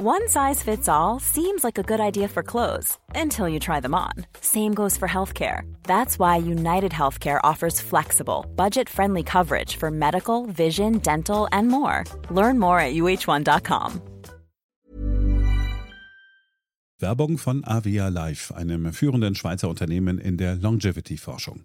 One size fits all seems like a good idea for clothes until you try them on. Same goes for healthcare. That's why United Healthcare offers flexible, budget friendly coverage for medical, vision, dental, and more. Learn more at uh1.com. Werbung von Avia Life, einem führenden Schweizer Unternehmen in der Longevity-Forschung.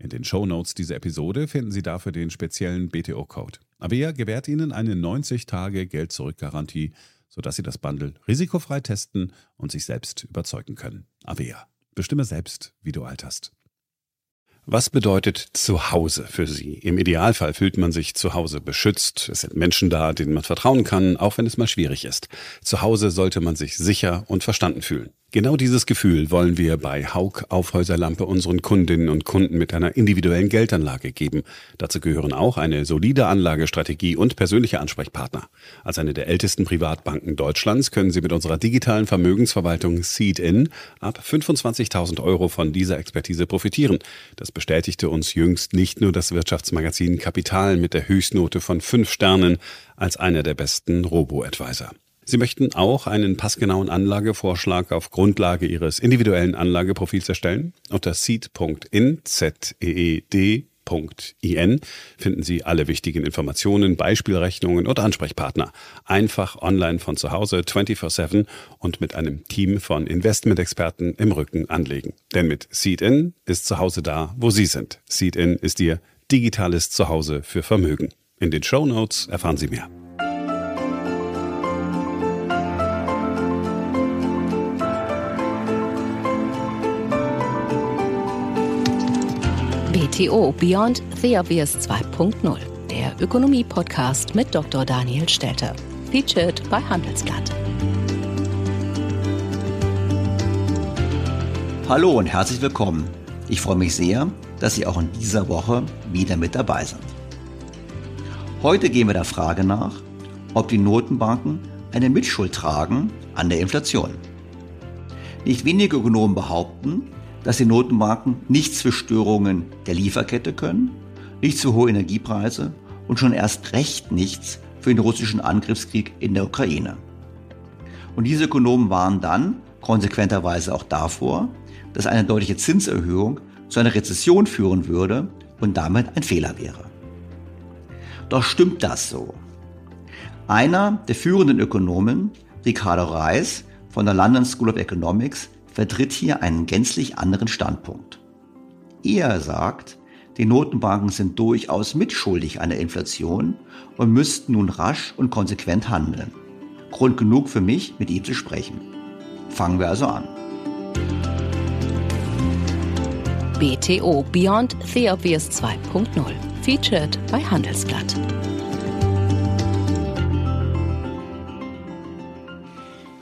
In den Show Notes dieser Episode finden Sie dafür den speziellen BTO-Code. Avea gewährt Ihnen eine 90-Tage-Geld-Zurück-Garantie, sodass Sie das Bundle risikofrei testen und sich selbst überzeugen können. Avea. Bestimme selbst, wie du alterst. Was bedeutet Zuhause für Sie? Im Idealfall fühlt man sich zu Hause beschützt. Es sind Menschen da, denen man vertrauen kann, auch wenn es mal schwierig ist. Zu Hause sollte man sich sicher und verstanden fühlen. Genau dieses Gefühl wollen wir bei Haug Aufhäuserlampe unseren Kundinnen und Kunden mit einer individuellen Geldanlage geben. Dazu gehören auch eine solide Anlagestrategie und persönliche Ansprechpartner. Als eine der ältesten Privatbanken Deutschlands können Sie mit unserer digitalen Vermögensverwaltung Seed-In ab 25.000 Euro von dieser Expertise profitieren. Das bestätigte uns jüngst nicht nur das Wirtschaftsmagazin Kapital mit der Höchstnote von fünf Sternen als einer der besten Robo-Advisor. Sie möchten auch einen passgenauen Anlagevorschlag auf Grundlage Ihres individuellen Anlageprofils erstellen? Unter seed.in, Z-E-E-D, In finden Sie alle wichtigen Informationen, Beispielrechnungen und Ansprechpartner. Einfach online von zu Hause 24-7 und mit einem Team von Investmentexperten im Rücken anlegen. Denn mit Seed-In ist zu Hause da, wo Sie sind. Seed-In ist Ihr digitales Zuhause für Vermögen. In den Show Notes erfahren Sie mehr. BTO Beyond the Obvious 2.0, der Ökonomie-Podcast mit Dr. Daniel Stelter. Featured bei Handelsblatt. Hallo und herzlich willkommen. Ich freue mich sehr, dass Sie auch in dieser Woche wieder mit dabei sind. Heute gehen wir der Frage nach, ob die Notenbanken eine Mitschuld tragen an der Inflation. Nicht wenige Ökonomen behaupten, dass die Notenbanken nichts für Störungen der Lieferkette können, nicht zu hohe Energiepreise und schon erst recht nichts für den russischen Angriffskrieg in der Ukraine. Und diese Ökonomen waren dann konsequenterweise auch davor, dass eine deutliche Zinserhöhung zu einer Rezession führen würde und damit ein Fehler wäre. Doch stimmt das so? Einer der führenden Ökonomen, Ricardo Reis von der London School of Economics, vertritt hier einen gänzlich anderen Standpunkt. Er sagt, die Notenbanken sind durchaus mitschuldig an der Inflation und müssten nun rasch und konsequent handeln. Grund genug für mich, mit ihm zu sprechen. Fangen wir also an. BTO Beyond the Obvious 2.0 featured bei Handelsblatt.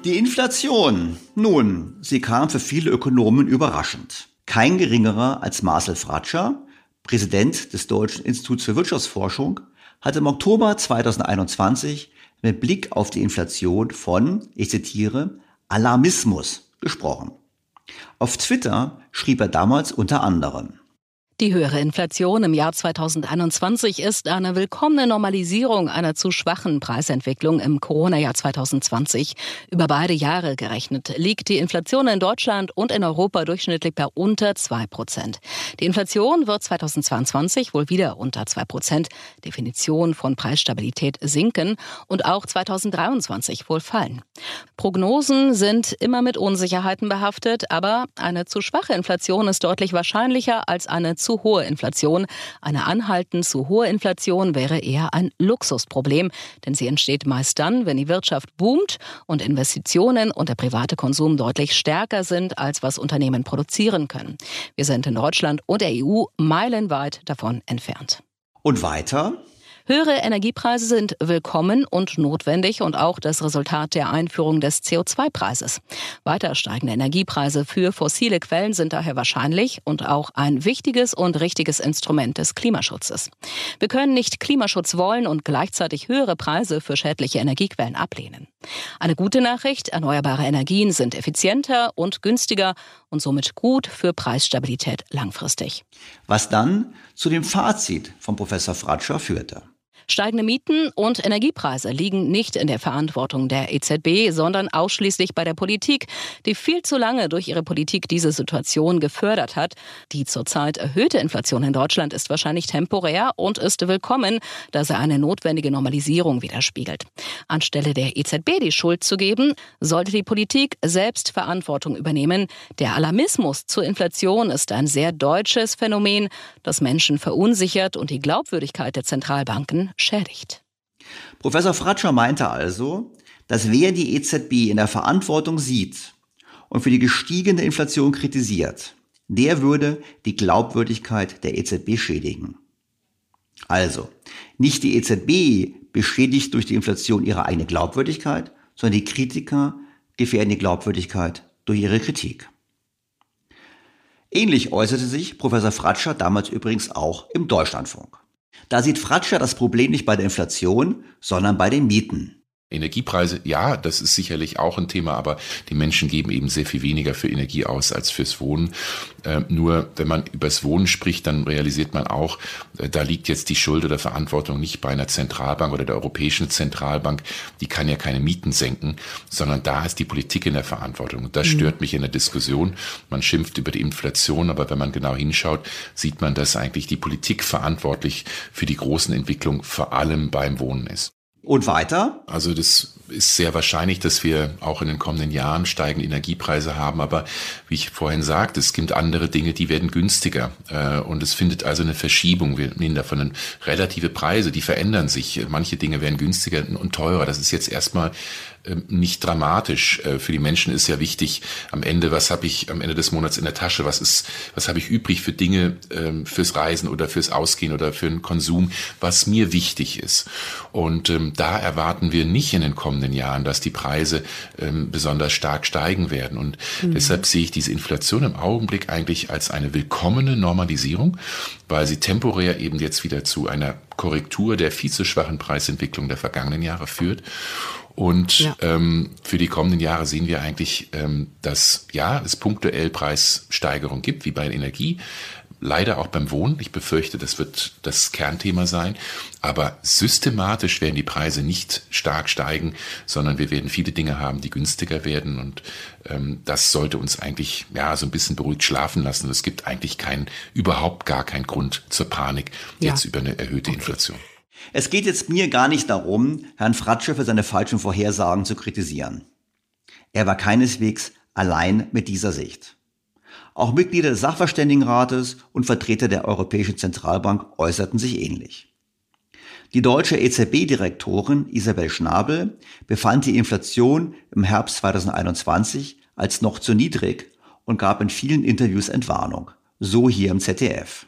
Die Inflation. Nun, sie kam für viele Ökonomen überraschend. Kein geringerer als Marcel Fratscher, Präsident des Deutschen Instituts für Wirtschaftsforschung, hat im Oktober 2021 mit Blick auf die Inflation von, ich zitiere, Alarmismus gesprochen. Auf Twitter schrieb er damals unter anderem, die höhere Inflation im Jahr 2021 ist eine willkommene Normalisierung einer zu schwachen Preisentwicklung im Corona-Jahr 2020. Über beide Jahre gerechnet liegt die Inflation in Deutschland und in Europa durchschnittlich bei unter zwei Prozent. Die Inflation wird 2022 wohl wieder unter zwei Prozent, Definition von Preisstabilität, sinken und auch 2023 wohl fallen. Prognosen sind immer mit Unsicherheiten behaftet, aber eine zu schwache Inflation ist deutlich wahrscheinlicher als eine hohe Inflation. Eine anhaltend zu hohe Inflation wäre eher ein Luxusproblem, denn sie entsteht meist dann, wenn die Wirtschaft boomt und Investitionen und der private Konsum deutlich stärker sind, als was Unternehmen produzieren können. Wir sind in Deutschland und der EU meilenweit davon entfernt. Und weiter? Höhere Energiepreise sind willkommen und notwendig und auch das Resultat der Einführung des CO2-Preises. Weiter steigende Energiepreise für fossile Quellen sind daher wahrscheinlich und auch ein wichtiges und richtiges Instrument des Klimaschutzes. Wir können nicht Klimaschutz wollen und gleichzeitig höhere Preise für schädliche Energiequellen ablehnen. Eine gute Nachricht, erneuerbare Energien sind effizienter und günstiger und somit gut für Preisstabilität langfristig. Was dann zu dem Fazit von Professor Fratscher führte. Steigende Mieten und Energiepreise liegen nicht in der Verantwortung der EZB, sondern ausschließlich bei der Politik, die viel zu lange durch ihre Politik diese Situation gefördert hat. Die zurzeit erhöhte Inflation in Deutschland ist wahrscheinlich temporär und ist willkommen, da sie eine notwendige Normalisierung widerspiegelt. Anstelle der EZB die Schuld zu geben, sollte die Politik selbst Verantwortung übernehmen. Der Alarmismus zur Inflation ist ein sehr deutsches Phänomen, das Menschen verunsichert und die Glaubwürdigkeit der Zentralbanken schädigt. Professor Fratscher meinte also, dass wer die EZB in der Verantwortung sieht und für die gestiegene Inflation kritisiert, der würde die Glaubwürdigkeit der EZB schädigen. Also, nicht die EZB beschädigt durch die Inflation ihre eigene Glaubwürdigkeit, sondern die Kritiker gefährden die Glaubwürdigkeit durch ihre Kritik. Ähnlich äußerte sich Professor Fratscher damals übrigens auch im Deutschlandfunk. Da sieht Fratscher das Problem nicht bei der Inflation, sondern bei den Mieten. Energiepreise, ja, das ist sicherlich auch ein Thema, aber die Menschen geben eben sehr viel weniger für Energie aus als fürs Wohnen. Äh, nur wenn man übers Wohnen spricht, dann realisiert man auch, äh, da liegt jetzt die Schuld oder Verantwortung nicht bei einer Zentralbank oder der Europäischen Zentralbank, die kann ja keine Mieten senken, sondern da ist die Politik in der Verantwortung. Und das mhm. stört mich in der Diskussion. Man schimpft über die Inflation, aber wenn man genau hinschaut, sieht man, dass eigentlich die Politik verantwortlich für die großen Entwicklungen vor allem beim Wohnen ist. Und weiter? Also das ist sehr wahrscheinlich, dass wir auch in den kommenden Jahren steigende Energiepreise haben. Aber wie ich vorhin sagte, es gibt andere Dinge, die werden günstiger. Äh, und es findet also eine Verschiebung. Wir nehmen davon relative Preise, die verändern sich. Manche Dinge werden günstiger und teurer. Das ist jetzt erstmal nicht dramatisch. Äh, für die Menschen ist ja wichtig, am Ende, was habe ich am Ende des Monats in der Tasche, was ist, was habe ich übrig für Dinge ähm, fürs Reisen oder fürs Ausgehen oder für den Konsum, was mir wichtig ist. Und ähm, da erwarten wir nicht in den kommenden Jahren, dass die Preise besonders stark steigen werden. Und mhm. deshalb sehe ich diese Inflation im Augenblick eigentlich als eine willkommene Normalisierung, weil sie temporär eben jetzt wieder zu einer Korrektur der viel zu schwachen Preisentwicklung der vergangenen Jahre führt. Und ja. ähm, für die kommenden Jahre sehen wir eigentlich, ähm, dass ja, es punktuell Preissteigerungen gibt, wie bei Energie. Leider auch beim Wohnen. Ich befürchte, das wird das Kernthema sein. Aber systematisch werden die Preise nicht stark steigen, sondern wir werden viele Dinge haben, die günstiger werden. Und ähm, das sollte uns eigentlich ja so ein bisschen beruhigt schlafen lassen. Es gibt eigentlich keinen, überhaupt gar keinen Grund zur Panik jetzt ja. über eine erhöhte okay. Inflation. Es geht jetzt mir gar nicht darum, Herrn Fratsche für seine falschen Vorhersagen zu kritisieren. Er war keineswegs allein mit dieser Sicht. Auch Mitglieder des Sachverständigenrates und Vertreter der Europäischen Zentralbank äußerten sich ähnlich. Die deutsche EZB-Direktorin Isabel Schnabel befand die Inflation im Herbst 2021 als noch zu niedrig und gab in vielen Interviews Entwarnung. So hier im ZDF.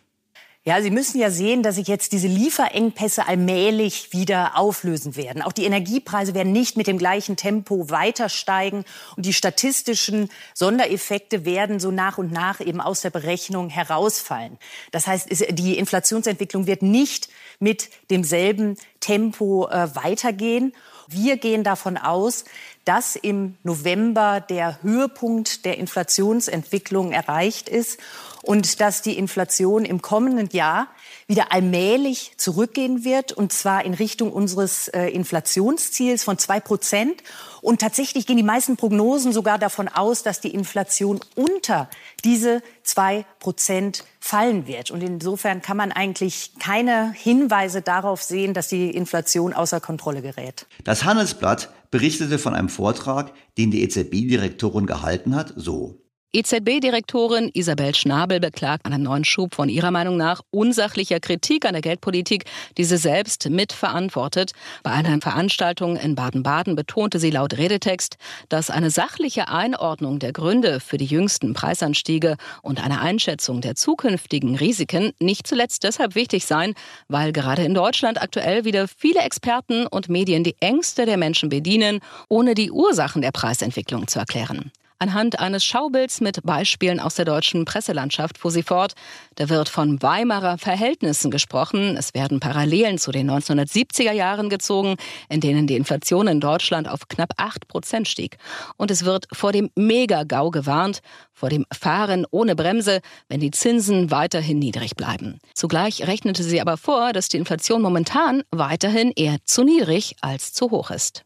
Ja, Sie müssen ja sehen, dass sich jetzt diese Lieferengpässe allmählich wieder auflösen werden. Auch die Energiepreise werden nicht mit dem gleichen Tempo weiter steigen und die statistischen Sondereffekte werden so nach und nach eben aus der Berechnung herausfallen. Das heißt, die Inflationsentwicklung wird nicht mit demselben Tempo äh, weitergehen. Wir gehen davon aus, dass im November der Höhepunkt der Inflationsentwicklung erreicht ist und dass die Inflation im kommenden Jahr wieder allmählich zurückgehen wird, und zwar in Richtung unseres äh, Inflationsziels von zwei Prozent. Und tatsächlich gehen die meisten Prognosen sogar davon aus, dass die Inflation unter diese zwei Prozent fallen wird. Und insofern kann man eigentlich keine Hinweise darauf sehen, dass die Inflation außer Kontrolle gerät. Das Handelsblatt berichtete von einem Vortrag, den die EZB-Direktorin gehalten hat, so. EZB-Direktorin Isabel Schnabel beklagt einen neuen Schub von ihrer Meinung nach unsachlicher Kritik an der Geldpolitik, die sie selbst mitverantwortet. Bei einer Veranstaltung in Baden-Baden betonte sie laut Redetext, dass eine sachliche Einordnung der Gründe für die jüngsten Preisanstiege und eine Einschätzung der zukünftigen Risiken nicht zuletzt deshalb wichtig seien, weil gerade in Deutschland aktuell wieder viele Experten und Medien die Ängste der Menschen bedienen, ohne die Ursachen der Preisentwicklung zu erklären. Anhand eines Schaubilds mit Beispielen aus der deutschen Presselandschaft fuhr sie fort. Da wird von Weimarer Verhältnissen gesprochen. Es werden Parallelen zu den 1970er Jahren gezogen, in denen die Inflation in Deutschland auf knapp 8 Prozent stieg. Und es wird vor dem Mega-GAU gewarnt, vor dem Fahren ohne Bremse, wenn die Zinsen weiterhin niedrig bleiben. Zugleich rechnete sie aber vor, dass die Inflation momentan weiterhin eher zu niedrig als zu hoch ist.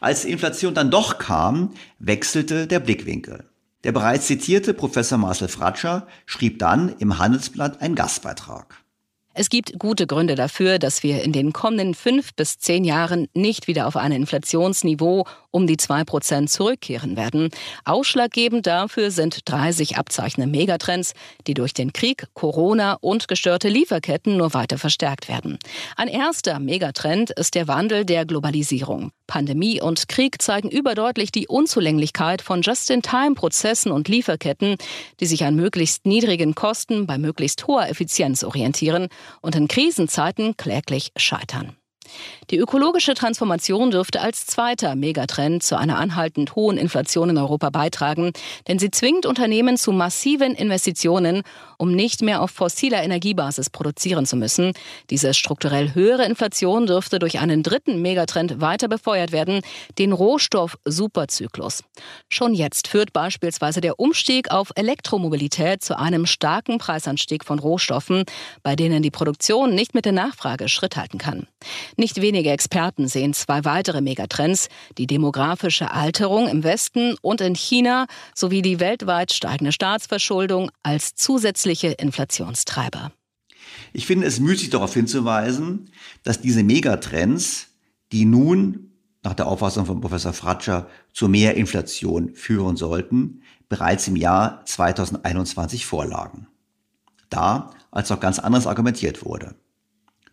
Als die Inflation dann doch kam, wechselte der Blickwinkel. Der bereits zitierte Professor Marcel Fratscher schrieb dann im Handelsblatt einen Gastbeitrag. Es gibt gute Gründe dafür, dass wir in den kommenden fünf bis zehn Jahren nicht wieder auf ein Inflationsniveau um die zwei Prozent zurückkehren werden. Ausschlaggebend dafür sind drei sich abzeichnende Megatrends, die durch den Krieg, Corona und gestörte Lieferketten nur weiter verstärkt werden. Ein erster Megatrend ist der Wandel der Globalisierung. Pandemie und Krieg zeigen überdeutlich die Unzulänglichkeit von Just-in-Time-Prozessen und Lieferketten, die sich an möglichst niedrigen Kosten bei möglichst hoher Effizienz orientieren und in Krisenzeiten kläglich scheitern. Die ökologische Transformation dürfte als zweiter Megatrend zu einer anhaltend hohen Inflation in Europa beitragen, denn sie zwingt Unternehmen zu massiven Investitionen, um nicht mehr auf fossiler Energiebasis produzieren zu müssen. Diese strukturell höhere Inflation dürfte durch einen dritten Megatrend weiter befeuert werden, den Rohstoff-Superzyklus. Schon jetzt führt beispielsweise der Umstieg auf Elektromobilität zu einem starken Preisanstieg von Rohstoffen, bei denen die Produktion nicht mit der Nachfrage Schritt halten kann. Nicht wenige Experten sehen zwei weitere Megatrends, die demografische Alterung im Westen und in China sowie die weltweit steigende Staatsverschuldung als zusätzliche Inflationstreiber. Ich finde es müßig darauf hinzuweisen, dass diese Megatrends, die nun nach der Auffassung von Professor Fratscher zu mehr Inflation führen sollten, bereits im Jahr 2021 vorlagen. Da als noch ganz anders argumentiert wurde.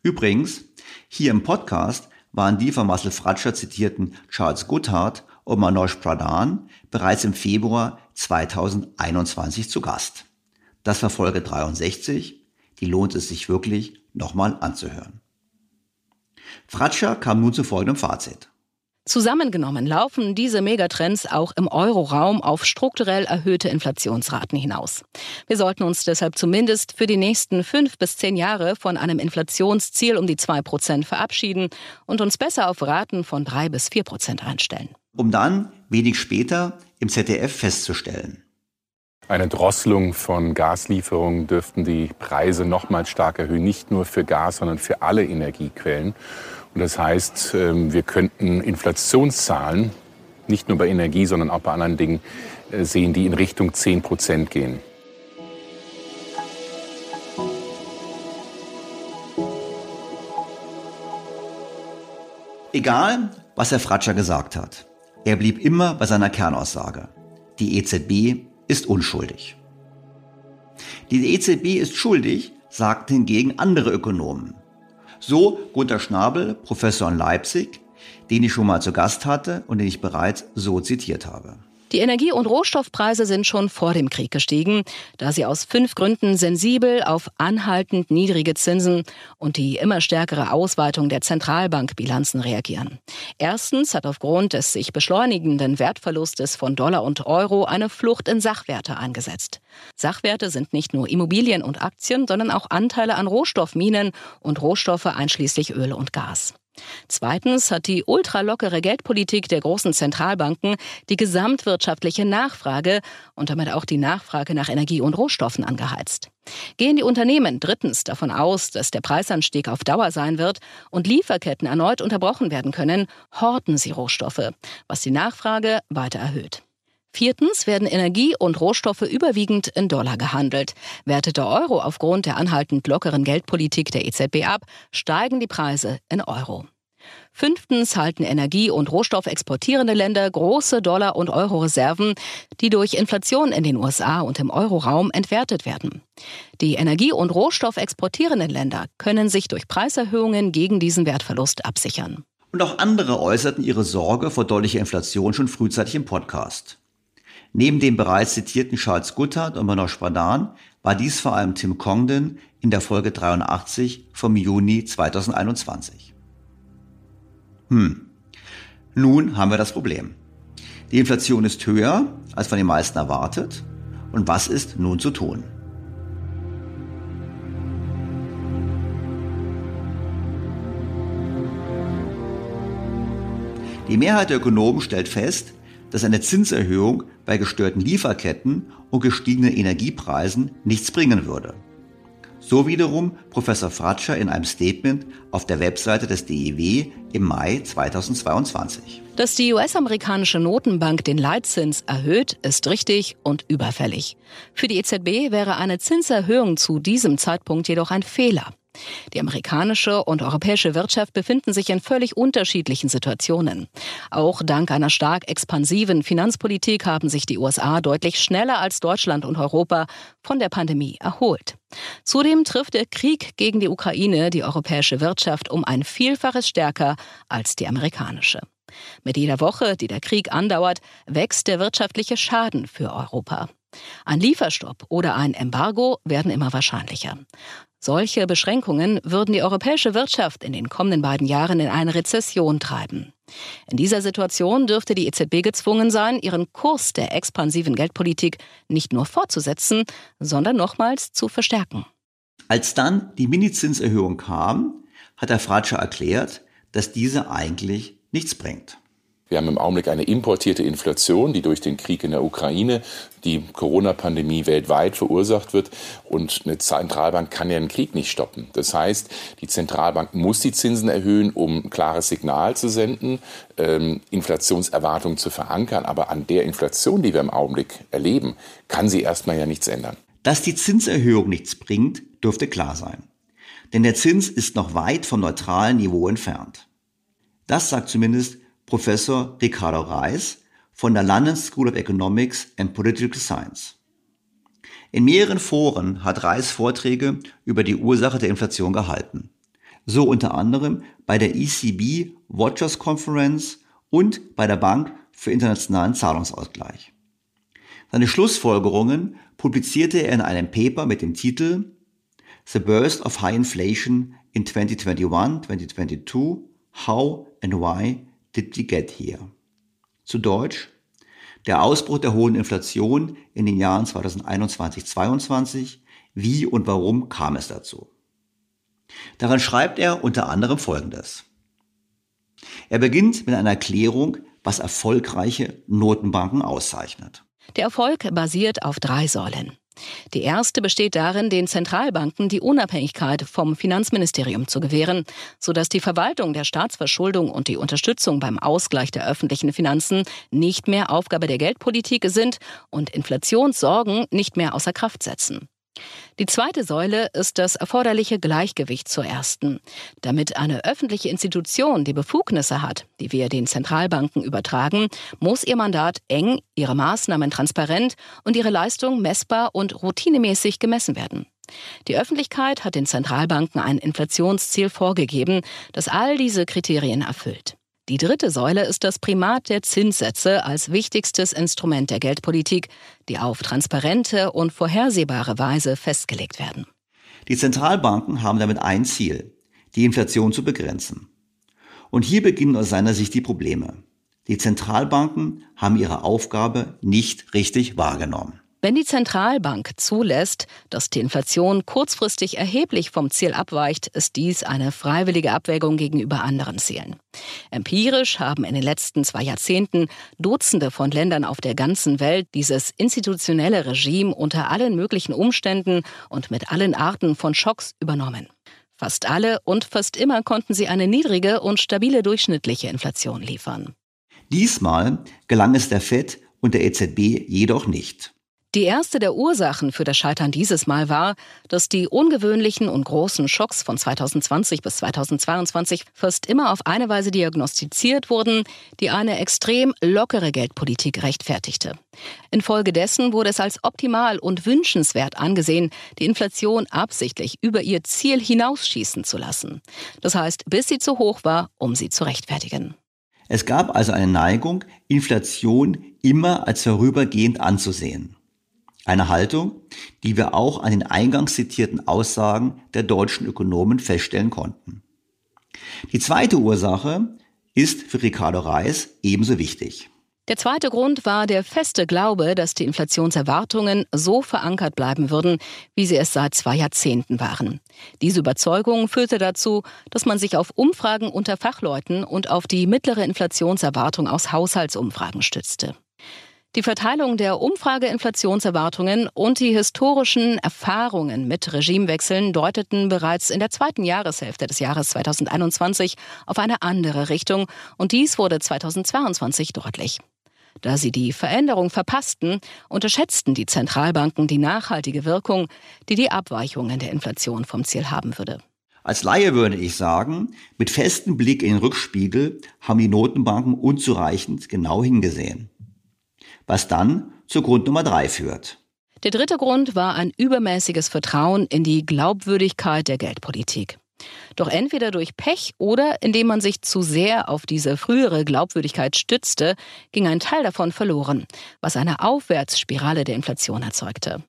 Übrigens, hier im Podcast waren die von Marcel Fratscher zitierten Charles Goodhart und Manoj Pradhan bereits im Februar 2021 zu Gast. Das war Folge 63, die lohnt es sich wirklich nochmal anzuhören. Fratscher kam nun zu folgendem Fazit. Zusammengenommen laufen diese Megatrends auch im Euroraum auf strukturell erhöhte Inflationsraten hinaus. Wir sollten uns deshalb zumindest für die nächsten fünf bis zehn Jahre von einem Inflationsziel um die zwei Prozent verabschieden und uns besser auf Raten von drei bis vier Prozent einstellen. Um dann wenig später im ZDF festzustellen. Eine Drosselung von Gaslieferungen dürften die Preise nochmals stark erhöhen, nicht nur für Gas, sondern für alle Energiequellen. Und das heißt, ähm, wir könnten Inflationszahlen nicht nur bei Energie, sondern auch bei anderen Dingen äh, sehen, die in Richtung 10 Prozent gehen. Egal, was Herr Fratscher gesagt hat, er blieb immer bei seiner Kernaussage. Die EZB ist unschuldig. Die EZB ist schuldig, sagten hingegen andere Ökonomen. So Gunter Schnabel, Professor in Leipzig, den ich schon mal zu Gast hatte und den ich bereits so zitiert habe. Die Energie- und Rohstoffpreise sind schon vor dem Krieg gestiegen, da sie aus fünf Gründen sensibel auf anhaltend niedrige Zinsen und die immer stärkere Ausweitung der Zentralbankbilanzen reagieren. Erstens hat aufgrund des sich beschleunigenden Wertverlustes von Dollar und Euro eine Flucht in Sachwerte eingesetzt. Sachwerte sind nicht nur Immobilien und Aktien, sondern auch Anteile an Rohstoffminen und Rohstoffe einschließlich Öl und Gas. Zweitens hat die ultralockere Geldpolitik der großen Zentralbanken die gesamtwirtschaftliche Nachfrage und damit auch die Nachfrage nach Energie und Rohstoffen angeheizt. Gehen die Unternehmen drittens davon aus, dass der Preisanstieg auf Dauer sein wird und Lieferketten erneut unterbrochen werden können, horten sie Rohstoffe, was die Nachfrage weiter erhöht. Viertens werden Energie und Rohstoffe überwiegend in Dollar gehandelt. Wertet der Euro aufgrund der anhaltend lockeren Geldpolitik der EZB ab, steigen die Preise in Euro. Fünftens halten Energie- und Rohstoffexportierende Länder große Dollar- und Euro-Reserven, die durch Inflation in den USA und im Euroraum entwertet werden. Die Energie- und Rohstoffexportierenden Länder können sich durch Preiserhöhungen gegen diesen Wertverlust absichern. Und auch andere äußerten ihre Sorge vor deutlicher Inflation schon frühzeitig im Podcast. Neben dem bereits zitierten Charles Goodhart und Manoj Pradhan war dies vor allem Tim Congdon in der Folge 83 vom Juni 2021. Hm. Nun haben wir das Problem. Die Inflation ist höher, als von den meisten erwartet. Und was ist nun zu tun? Die Mehrheit der Ökonomen stellt fest, dass eine Zinserhöhung bei gestörten Lieferketten und gestiegenen Energiepreisen nichts bringen würde. So wiederum Professor Fratscher in einem Statement auf der Webseite des DEW im Mai 2022. Dass die US-amerikanische Notenbank den Leitzins erhöht, ist richtig und überfällig. Für die EZB wäre eine Zinserhöhung zu diesem Zeitpunkt jedoch ein Fehler. Die amerikanische und europäische Wirtschaft befinden sich in völlig unterschiedlichen Situationen. Auch dank einer stark expansiven Finanzpolitik haben sich die USA deutlich schneller als Deutschland und Europa von der Pandemie erholt. Zudem trifft der Krieg gegen die Ukraine die europäische Wirtschaft um ein Vielfaches stärker als die amerikanische. Mit jeder Woche, die der Krieg andauert, wächst der wirtschaftliche Schaden für Europa. Ein Lieferstopp oder ein Embargo werden immer wahrscheinlicher. Solche Beschränkungen würden die europäische Wirtschaft in den kommenden beiden Jahren in eine Rezession treiben. In dieser Situation dürfte die EZB gezwungen sein, ihren Kurs der expansiven Geldpolitik nicht nur fortzusetzen, sondern nochmals zu verstärken. Als dann die Minizinserhöhung kam, hat der Fratscher erklärt, dass diese eigentlich nichts bringt. Wir haben im Augenblick eine importierte Inflation, die durch den Krieg in der Ukraine, die Corona-Pandemie weltweit verursacht wird. Und eine Zentralbank kann ja einen Krieg nicht stoppen. Das heißt, die Zentralbank muss die Zinsen erhöhen, um ein klares Signal zu senden, ähm, Inflationserwartungen zu verankern. Aber an der Inflation, die wir im Augenblick erleben, kann sie erstmal ja nichts ändern. Dass die Zinserhöhung nichts bringt, dürfte klar sein. Denn der Zins ist noch weit vom neutralen Niveau entfernt. Das sagt zumindest Professor Ricardo Reis von der London School of Economics and Political Science. In mehreren Foren hat Reis Vorträge über die Ursache der Inflation gehalten. So unter anderem bei der ECB Watchers Conference und bei der Bank für internationalen Zahlungsausgleich. Seine Schlussfolgerungen publizierte er in einem Paper mit dem Titel The Burst of High Inflation in 2021-2022 How and Why did we get here? Zu Deutsch, der Ausbruch der hohen Inflation in den Jahren 2021-22, wie und warum kam es dazu? Daran schreibt er unter anderem Folgendes. Er beginnt mit einer Erklärung, was erfolgreiche Notenbanken auszeichnet. Der Erfolg basiert auf drei Säulen. Die erste besteht darin, den Zentralbanken die Unabhängigkeit vom Finanzministerium zu gewähren, sodass die Verwaltung der Staatsverschuldung und die Unterstützung beim Ausgleich der öffentlichen Finanzen nicht mehr Aufgabe der Geldpolitik sind und Inflationssorgen nicht mehr außer Kraft setzen. Die zweite Säule ist das erforderliche Gleichgewicht zur ersten. Damit eine öffentliche Institution die Befugnisse hat, die wir den Zentralbanken übertragen, muss ihr Mandat eng, ihre Maßnahmen transparent und ihre Leistung messbar und routinemäßig gemessen werden. Die Öffentlichkeit hat den Zentralbanken ein Inflationsziel vorgegeben, das all diese Kriterien erfüllt. Die dritte Säule ist das Primat der Zinssätze als wichtigstes Instrument der Geldpolitik, die auf transparente und vorhersehbare Weise festgelegt werden. Die Zentralbanken haben damit ein Ziel, die Inflation zu begrenzen. Und hier beginnen aus seiner Sicht die Probleme. Die Zentralbanken haben ihre Aufgabe nicht richtig wahrgenommen. Wenn die Zentralbank zulässt, dass die Inflation kurzfristig erheblich vom Ziel abweicht, ist dies eine freiwillige Abwägung gegenüber anderen Zielen. Empirisch haben in den letzten zwei Jahrzehnten Dutzende von Ländern auf der ganzen Welt dieses institutionelle Regime unter allen möglichen Umständen und mit allen Arten von Schocks übernommen. Fast alle und fast immer konnten sie eine niedrige und stabile durchschnittliche Inflation liefern. Diesmal gelang es der Fed und der EZB jedoch nicht. Die erste der Ursachen für das Scheitern dieses Mal war, dass die ungewöhnlichen und großen Schocks von 2020 bis 2022 fast immer auf eine Weise diagnostiziert wurden, die eine extrem lockere Geldpolitik rechtfertigte. Infolgedessen wurde es als optimal und wünschenswert angesehen, die Inflation absichtlich über ihr Ziel hinausschießen zu lassen. Das heißt, bis sie zu hoch war, um sie zu rechtfertigen. Es gab also eine Neigung, Inflation immer als vorübergehend anzusehen. Eine Haltung, die wir auch an den eingangs zitierten Aussagen der deutschen Ökonomen feststellen konnten. Die zweite Ursache ist für Ricardo Reis ebenso wichtig. Der zweite Grund war der feste Glaube, dass die Inflationserwartungen so verankert bleiben würden, wie sie es seit zwei Jahrzehnten waren. Diese Überzeugung führte dazu, dass man sich auf Umfragen unter Fachleuten und auf die mittlere Inflationserwartung aus Haushaltsumfragen stützte. Die Verteilung der Umfrageinflationserwartungen und die historischen Erfahrungen mit Regimewechseln deuteten bereits in der zweiten Jahreshälfte des Jahres 2021 auf eine andere Richtung und dies wurde 2022 deutlich. Da sie die Veränderung verpassten, unterschätzten die Zentralbanken die nachhaltige Wirkung, die die Abweichungen der Inflation vom Ziel haben würde. Als Laie würde ich sagen, mit festem Blick in den Rückspiegel haben die Notenbanken unzureichend genau hingesehen was dann zu Grund Nummer drei führt. Der dritte Grund war ein übermäßiges Vertrauen in die Glaubwürdigkeit der Geldpolitik. Doch entweder durch Pech oder indem man sich zu sehr auf diese frühere Glaubwürdigkeit stützte, ging ein Teil davon verloren, was eine Aufwärtsspirale der Inflation erzeugte.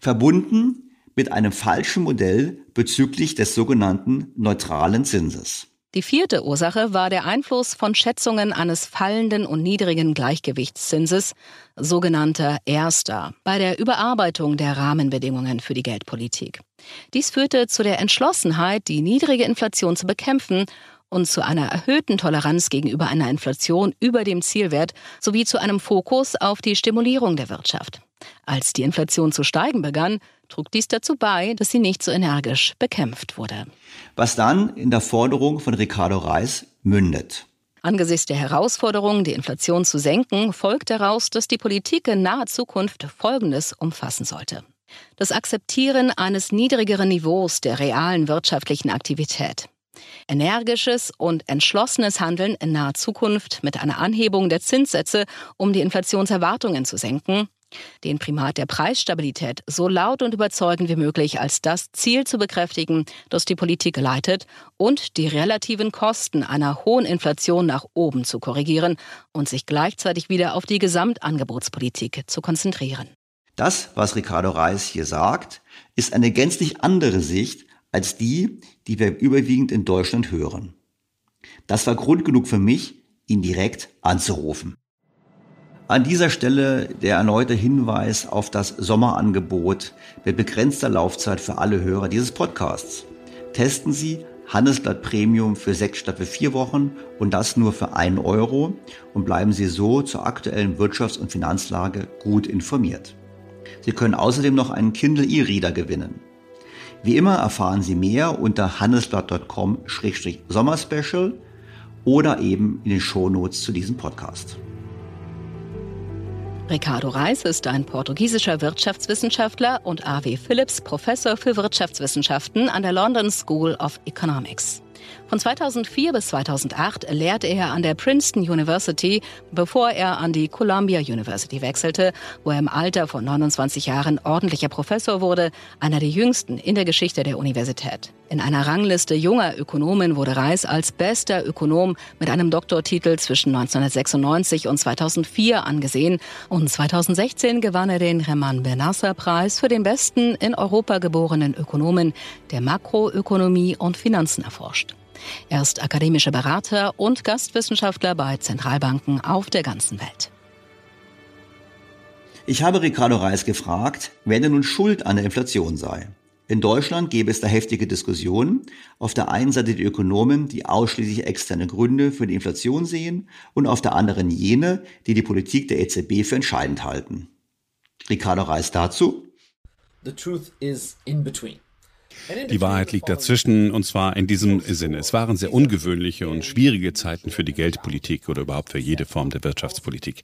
Verbunden mit einem falschen Modell bezüglich des sogenannten neutralen Zinses. Die vierte Ursache war der Einfluss von Schätzungen eines fallenden und niedrigen Gleichgewichtszinses, sogenannter Erster, bei der Überarbeitung der Rahmenbedingungen für die Geldpolitik. Dies führte zu der Entschlossenheit, die niedrige Inflation zu bekämpfen und zu einer erhöhten Toleranz gegenüber einer Inflation über dem Zielwert sowie zu einem Fokus auf die Stimulierung der Wirtschaft. Als die Inflation zu steigen begann, trug dies dazu bei, dass sie nicht so energisch bekämpft wurde. Was dann in der Forderung von Ricardo Reis mündet. Angesichts der Herausforderung, die Inflation zu senken, folgt daraus, dass die Politik in naher Zukunft Folgendes umfassen sollte. Das Akzeptieren eines niedrigeren Niveaus der realen wirtschaftlichen Aktivität. Energisches und entschlossenes Handeln in naher Zukunft mit einer Anhebung der Zinssätze, um die Inflationserwartungen zu senken den Primat der Preisstabilität so laut und überzeugend wie möglich als das Ziel zu bekräftigen, das die Politik leitet und die relativen Kosten einer hohen Inflation nach oben zu korrigieren und sich gleichzeitig wieder auf die Gesamtangebotspolitik zu konzentrieren. Das, was Ricardo Reis hier sagt, ist eine gänzlich andere Sicht als die, die wir überwiegend in Deutschland hören. Das war Grund genug für mich, ihn direkt anzurufen. An dieser Stelle der erneute Hinweis auf das Sommerangebot mit begrenzter Laufzeit für alle Hörer dieses Podcasts. Testen Sie Handelsblatt Premium für sechs statt für vier Wochen und das nur für einen Euro und bleiben Sie so zur aktuellen Wirtschafts- und Finanzlage gut informiert. Sie können außerdem noch einen Kindle E-Reader gewinnen. Wie immer erfahren Sie mehr unter handelsblatt.com-sommerspecial oder eben in den Shownotes zu diesem Podcast. Ricardo Reis ist ein portugiesischer Wirtschaftswissenschaftler und A.W. Phillips Professor für Wirtschaftswissenschaften an der London School of Economics. Von 2004 bis 2008 lehrte er an der Princeton University, bevor er an die Columbia University wechselte, wo er im Alter von 29 Jahren ordentlicher Professor wurde, einer der jüngsten in der Geschichte der Universität. In einer Rangliste junger Ökonomen wurde Reis als bester Ökonom mit einem Doktortitel zwischen 1996 und 2004 angesehen und 2016 gewann er den Reman Benasser Preis für den besten in Europa geborenen Ökonomen, der Makroökonomie und Finanzen erforscht. Er ist akademischer Berater und Gastwissenschaftler bei Zentralbanken auf der ganzen Welt. Ich habe Ricardo Reis gefragt, wer denn nun schuld an der Inflation sei. In Deutschland gäbe es da heftige Diskussionen. Auf der einen Seite die Ökonomen, die ausschließlich externe Gründe für die Inflation sehen und auf der anderen jene, die die Politik der EZB für entscheidend halten. Ricardo Reis dazu. The truth is in between. Die Wahrheit liegt dazwischen, und zwar in diesem Sinne. Es waren sehr ungewöhnliche und schwierige Zeiten für die Geldpolitik oder überhaupt für jede Form der Wirtschaftspolitik.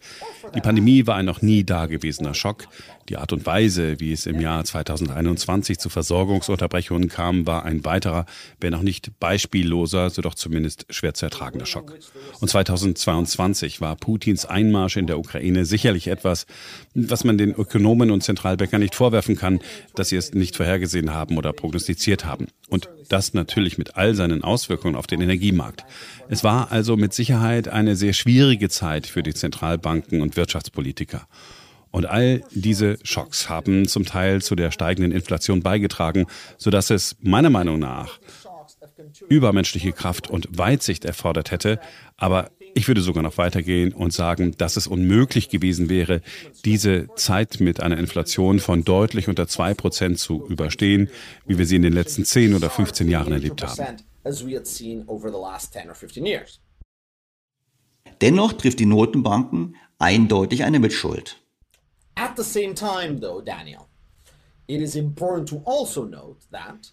Die Pandemie war ein noch nie dagewesener Schock. Die Art und Weise, wie es im Jahr 2021 zu Versorgungsunterbrechungen kam, war ein weiterer, wenn auch nicht beispielloser, so doch zumindest schwer zu ertragender Schock. Und 2022 war Putins Einmarsch in der Ukraine sicherlich etwas, was man den Ökonomen und Zentralbanker nicht vorwerfen kann, dass sie es nicht vorhergesehen haben oder prognostiziert haben. Und das natürlich mit all seinen Auswirkungen auf den Energiemarkt. Es war also mit Sicherheit eine sehr schwierige Zeit für die Zentralbanken und Wirtschaftspolitiker. Und all diese Schocks haben zum Teil zu der steigenden Inflation beigetragen, sodass es meiner Meinung nach übermenschliche Kraft und Weitsicht erfordert hätte. Aber ich würde sogar noch weitergehen und sagen, dass es unmöglich gewesen wäre, diese Zeit mit einer Inflation von deutlich unter zwei Prozent zu überstehen, wie wir sie in den letzten 10 oder 15 Jahren erlebt haben. Dennoch trifft die Notenbanken eindeutig eine Mitschuld. At the same time, though, Daniel, it is important to also note that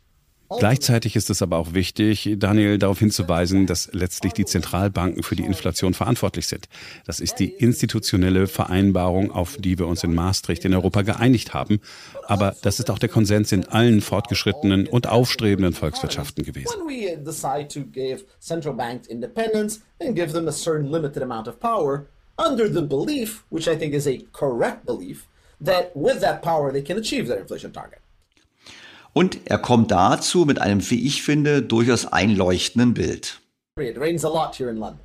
Gleichzeitig ist es aber auch wichtig, Daniel, darauf hinzuweisen, dass letztlich die Zentralbanken für die Inflation verantwortlich sind. Das ist die institutionelle Vereinbarung, auf die wir uns in Maastricht in Europa geeinigt haben. Aber das ist auch der Konsens in allen fortgeschrittenen und aufstrebenden Volkswirtschaften gewesen. Under the belief, which I think is a correct belief, that with that power they can achieve their inflation target. Und er kommt dazu mit einem, wie ich finde, durchaus einleuchtenden Bild. It rains a lot here in London.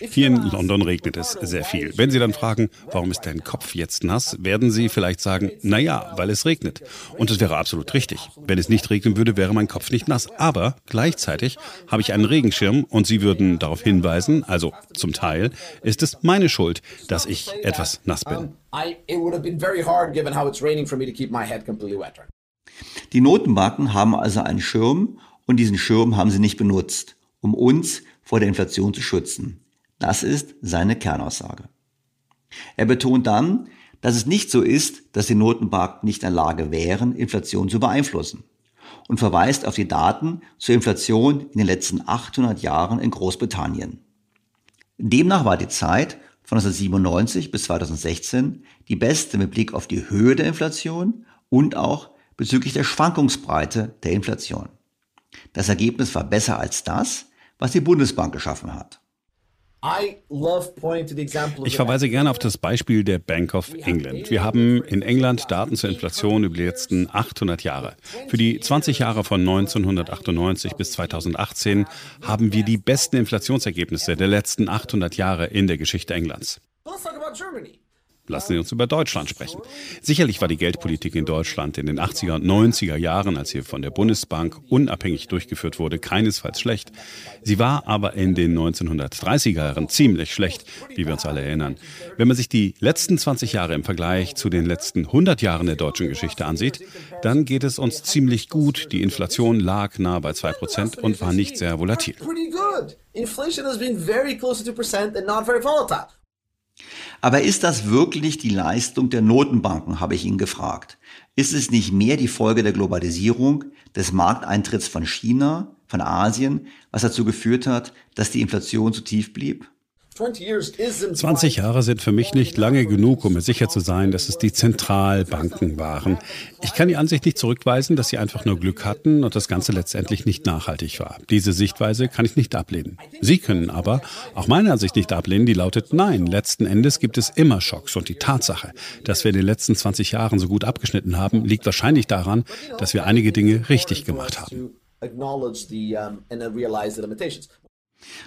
Hier in London regnet es sehr viel. Wenn Sie dann fragen, warum ist dein Kopf jetzt nass, werden Sie vielleicht sagen, naja, weil es regnet. Und es wäre absolut richtig. Wenn es nicht regnen würde, wäre mein Kopf nicht nass. Aber gleichzeitig habe ich einen Regenschirm und Sie würden darauf hinweisen, also zum Teil ist es meine Schuld, dass ich etwas nass bin. Die Notenbanken haben also einen Schirm und diesen Schirm haben sie nicht benutzt, um uns vor der Inflation zu schützen. Das ist seine Kernaussage. Er betont dann, dass es nicht so ist, dass die Notenbanken nicht in der Lage wären, Inflation zu beeinflussen und verweist auf die Daten zur Inflation in den letzten 800 Jahren in Großbritannien. Demnach war die Zeit von 1997 bis 2016 die beste mit Blick auf die Höhe der Inflation und auch bezüglich der Schwankungsbreite der Inflation. Das Ergebnis war besser als das, was die Bundesbank geschaffen hat. Ich verweise gerne auf das Beispiel der Bank of England. Wir haben in England Daten zur Inflation über die letzten 800 Jahre. Für die 20 Jahre von 1998 bis 2018 haben wir die besten Inflationsergebnisse der letzten 800 Jahre in der Geschichte Englands. Lassen Sie uns über Deutschland sprechen. Sicherlich war die Geldpolitik in Deutschland in den 80er und 90er Jahren, als sie von der Bundesbank unabhängig durchgeführt wurde, keinesfalls schlecht. Sie war aber in den 1930er Jahren ziemlich schlecht, wie wir uns alle erinnern. Wenn man sich die letzten 20 Jahre im Vergleich zu den letzten 100 Jahren der deutschen Geschichte ansieht, dann geht es uns ziemlich gut. Die Inflation lag nahe bei 2% und war nicht sehr volatil. Inflation has been very close to 2% and not very volatile. Aber ist das wirklich die Leistung der Notenbanken, habe ich ihn gefragt. Ist es nicht mehr die Folge der Globalisierung, des Markteintritts von China, von Asien, was dazu geführt hat, dass die Inflation so tief blieb? 20 Jahre sind für mich nicht lange genug, um mir sicher zu sein, dass es die Zentralbanken waren. Ich kann die Ansicht nicht zurückweisen, dass sie einfach nur Glück hatten und das Ganze letztendlich nicht nachhaltig war. Diese Sichtweise kann ich nicht ablehnen. Sie können aber auch meine Ansicht nicht ablehnen, die lautet nein. Letzten Endes gibt es immer Schocks und die Tatsache, dass wir in den letzten 20 Jahren so gut abgeschnitten haben, liegt wahrscheinlich daran, dass wir einige Dinge richtig gemacht haben.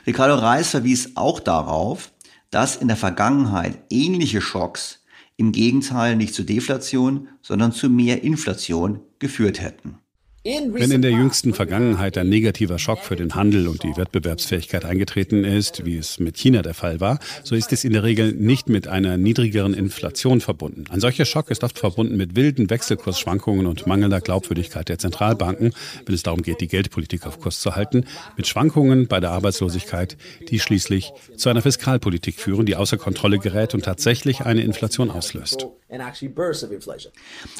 Ricardo Reis verwies auch darauf, dass in der Vergangenheit ähnliche Schocks im Gegenteil nicht zu Deflation, sondern zu mehr Inflation geführt hätten. Wenn in der jüngsten Vergangenheit ein negativer Schock für den Handel und die Wettbewerbsfähigkeit eingetreten ist, wie es mit China der Fall war, so ist es in der Regel nicht mit einer niedrigeren Inflation verbunden. Ein solcher Schock ist oft verbunden mit wilden Wechselkursschwankungen und mangelnder Glaubwürdigkeit der Zentralbanken, wenn es darum geht, die Geldpolitik auf Kurs zu halten, mit Schwankungen bei der Arbeitslosigkeit, die schließlich zu einer Fiskalpolitik führen, die außer Kontrolle gerät und tatsächlich eine Inflation auslöst.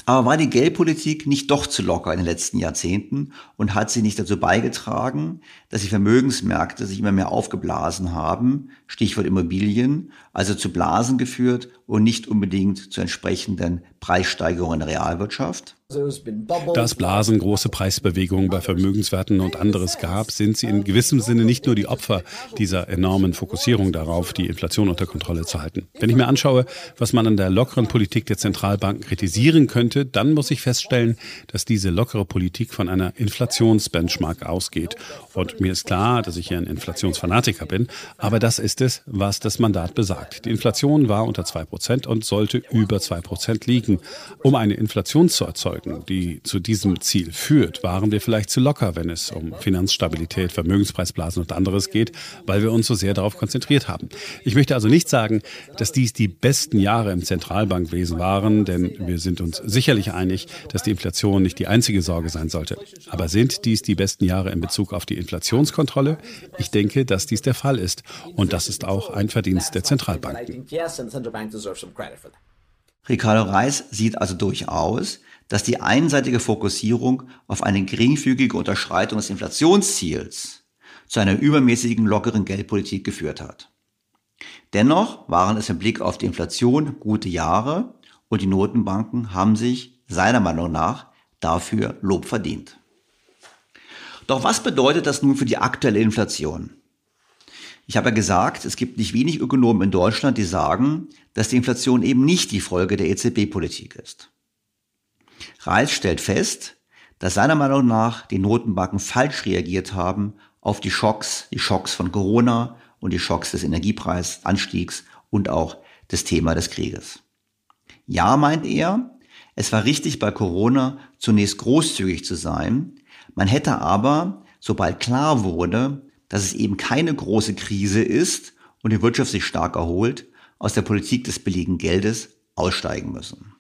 Aber war die Geldpolitik nicht doch zu locker in den letzten Jahrzehnten? Jahrzehnten und hat sie nicht dazu beigetragen, dass die Vermögensmärkte sich immer mehr aufgeblasen haben, Stichwort Immobilien, also zu Blasen geführt und nicht unbedingt zu entsprechenden Preissteigerungen in der Realwirtschaft? Da es Blasen, große Preisbewegungen bei Vermögenswerten und anderes gab, sind sie in gewissem Sinne nicht nur die Opfer dieser enormen Fokussierung darauf, die Inflation unter Kontrolle zu halten. Wenn ich mir anschaue, was man an der lockeren Politik der Zentralbanken kritisieren könnte, dann muss ich feststellen, dass diese lockere Politik von einer Inflationsbenchmark ausgeht. Und mir ist klar, dass ich hier ein Inflationsfanatiker bin, aber das ist es, was das Mandat besagt. Die Inflation war unter zwei Prozent und sollte über zwei Prozent liegen. Um eine Inflation zu erzeugen, erzeugen, die zu diesem Ziel führt, waren wir vielleicht zu locker, wenn es um Finanzstabilität, Vermögenspreisblasen und anderes geht, weil wir uns so sehr darauf konzentriert haben. Ich möchte also nicht sagen, dass dies die besten Jahre im Zentralbankwesen waren, denn wir sind uns sicherlich einig, dass die Inflation nicht die einzige Sorge sein sollte. Aber sind dies die besten Jahre in Bezug auf die Inflationskontrolle? Ich denke, dass dies der Fall ist. Und das ist auch ein Verdienst der Zentralbanken. Ricardo Reis sieht also durchaus, dass die einseitige Fokussierung auf eine geringfügige Unterschreitung des Inflationsziels zu einer übermäßigen lockeren Geldpolitik geführt hat. Dennoch waren es im Blick auf die Inflation gute Jahre und die Notenbanken haben sich seiner Meinung nach dafür Lob verdient. Doch was bedeutet das nun für die aktuelle Inflation? Ich habe ja gesagt, es gibt nicht wenig Ökonomen in Deutschland, die sagen, dass die Inflation eben nicht die Folge der EZB-Politik ist. Reis stellt fest, dass seiner Meinung nach die Notenbanken falsch reagiert haben auf die Schocks, die Schocks von Corona und die Schocks des Energiepreisanstiegs und auch das Thema des Krieges. Ja, meint er, es war richtig bei Corona zunächst großzügig zu sein, man hätte aber, sobald klar wurde, dass es eben keine große Krise ist und die Wirtschaft sich stark erholt, aus der Politik des billigen Geldes aussteigen müssen.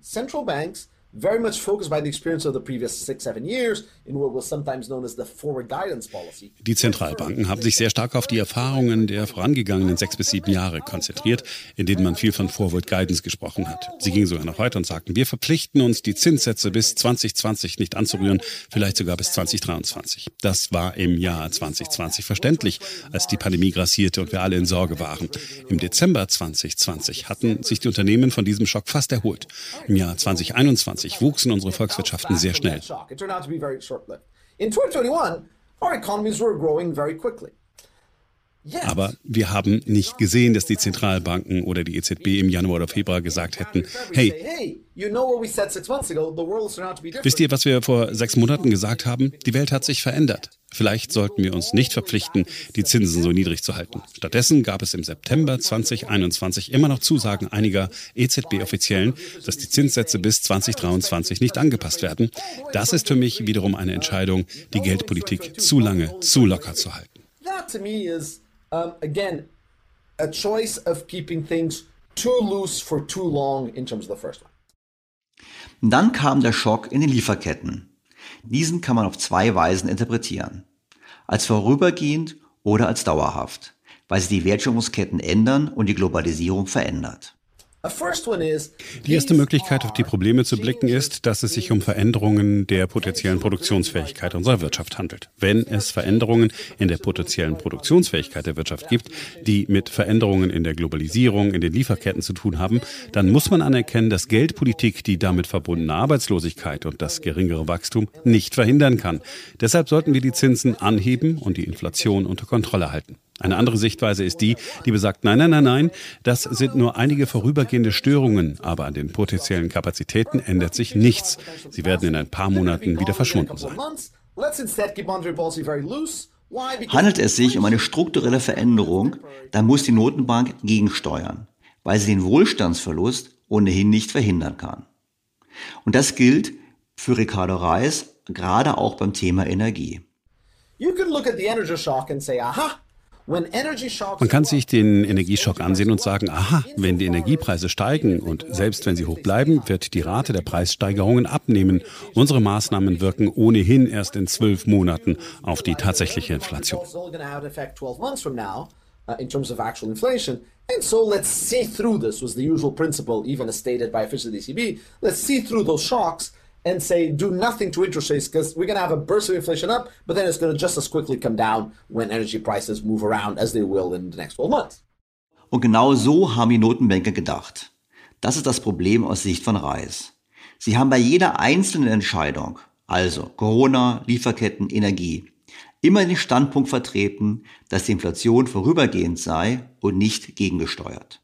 Central banks very much focused by the experience of the previous six, seven years in what was sometimes known as the forward guidance policy. Die Zentralbanken haben sich sehr stark auf die Erfahrungen der vorangegangenen sechs bis sieben Jahre konzentriert, in denen man viel von Forward Guidance gesprochen hat. Sie gingen sogar noch weiter und sagten, wir verpflichten uns, die Zinssätze bis 2020 nicht anzurühren, vielleicht sogar bis 2023. Das war im Jahr 2020 verständlich, als die Pandemie grassierte und wir alle in Sorge waren. Im Dezember 2020 hatten sich die Unternehmen von diesem Schock fast erholt. Im Jahr 2021 1990 wuchsen unsere Volkswirtschaften sehr schnell. Aber wir haben nicht gesehen, dass die Zentralbanken oder die EZB im Januar oder Februar gesagt hätten, hey, wisst ihr, was wir vor sechs Monaten gesagt haben? Die Welt hat sich verändert. Vielleicht sollten wir uns nicht verpflichten, die Zinsen so niedrig zu halten. Stattdessen gab es im September 2021 immer noch Zusagen einiger EZB-Offiziellen, dass die Zinssätze bis 2023 nicht angepasst werden. Das ist für mich wiederum eine Entscheidung, die Geldpolitik zu lange, zu locker zu halten. That to me is, um, again, a choice of keeping things too loose for too long in terms of the first one. Dann kam der Schock in den Lieferketten. Diesen kann man auf zwei Weisen interpretieren. Als vorübergehend oder als dauerhaft, weil sich die Wertschöpfungsketten ändern und die Globalisierung verändert. Die erste Möglichkeit, auf die Probleme zu blicken, ist, dass es sich um Veränderungen der potenziellen Produktionsfähigkeit unserer Wirtschaft handelt. Wenn es Veränderungen in der potenziellen Produktionsfähigkeit der Wirtschaft gibt, die mit Veränderungen in der Globalisierung, in den Lieferketten zu tun haben, dann muss man anerkennen, dass Geldpolitik die damit verbundene Arbeitslosigkeit und das geringere Wachstum nicht verhindern kann. Deshalb sollten wir die Zinsen anheben und die Inflation unter Kontrolle halten. Eine andere Sichtweise ist die, die besagt, nein, nein, nein, nein, das sind nur einige vorübergehende Störungen, aber an den potenziellen Kapazitäten ändert sich nichts. Sie werden in ein paar Monaten wieder verschwunden sein. Handelt es sich um eine strukturelle Veränderung, dann muss die Notenbank gegensteuern, weil sie den Wohlstandsverlust ohnehin nicht verhindern kann. Und das gilt für Ricardo Reis gerade auch beim Thema Energie. You can look at the energy shock and say, aha, man kann sich den Energieschock ansehen und sagen, aha, wenn die Energiepreise steigen und selbst wenn sie hoch bleiben, wird die Rate der Preissteigerungen abnehmen. Unsere Maßnahmen wirken ohnehin erst in zwölf Monaten auf die tatsächliche Inflation. Uh, in terms of actual inflation. And so let's see through this was the usual principle, even as stated by official ECB. Let's see through those shocks and say do nothing to interest rates because we're going to have a burst of inflation up, but then it's going to just as quickly come down when energy prices move around as they will in the next 12 months. Und genau so haben die Notenbanker gedacht. Das ist das Problem aus Sicht von Reis. Sie haben bei jeder einzelnen Entscheidung, also Corona, Lieferketten, Energie, immer den Standpunkt vertreten, dass die Inflation vorübergehend sei und nicht gegengesteuert.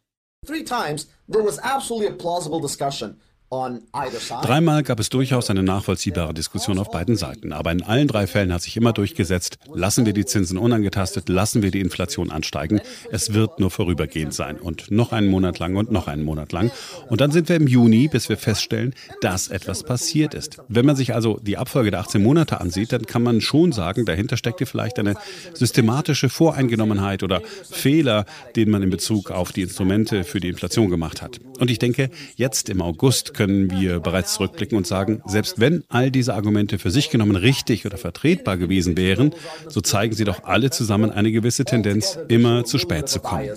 Three times there was absolutely a plausible discussion Dreimal gab es durchaus eine nachvollziehbare Diskussion auf beiden Seiten. Aber in allen drei Fällen hat sich immer durchgesetzt, lassen wir die Zinsen unangetastet, lassen wir die Inflation ansteigen. Es wird nur vorübergehend sein. Und noch einen Monat lang und noch einen Monat lang. Und dann sind wir im Juni, bis wir feststellen, dass etwas passiert ist. Wenn man sich also die Abfolge der 18 Monate ansieht, dann kann man schon sagen, dahinter steckt hier vielleicht eine systematische Voreingenommenheit oder Fehler, den man in Bezug auf die Instrumente für die Inflation gemacht hat. Und ich denke, jetzt im August können wir bereits zurückblicken und sagen, selbst wenn all diese Argumente für sich genommen richtig oder vertretbar gewesen wären, so zeigen sie doch alle zusammen eine gewisse Tendenz, immer zu spät zu kommen.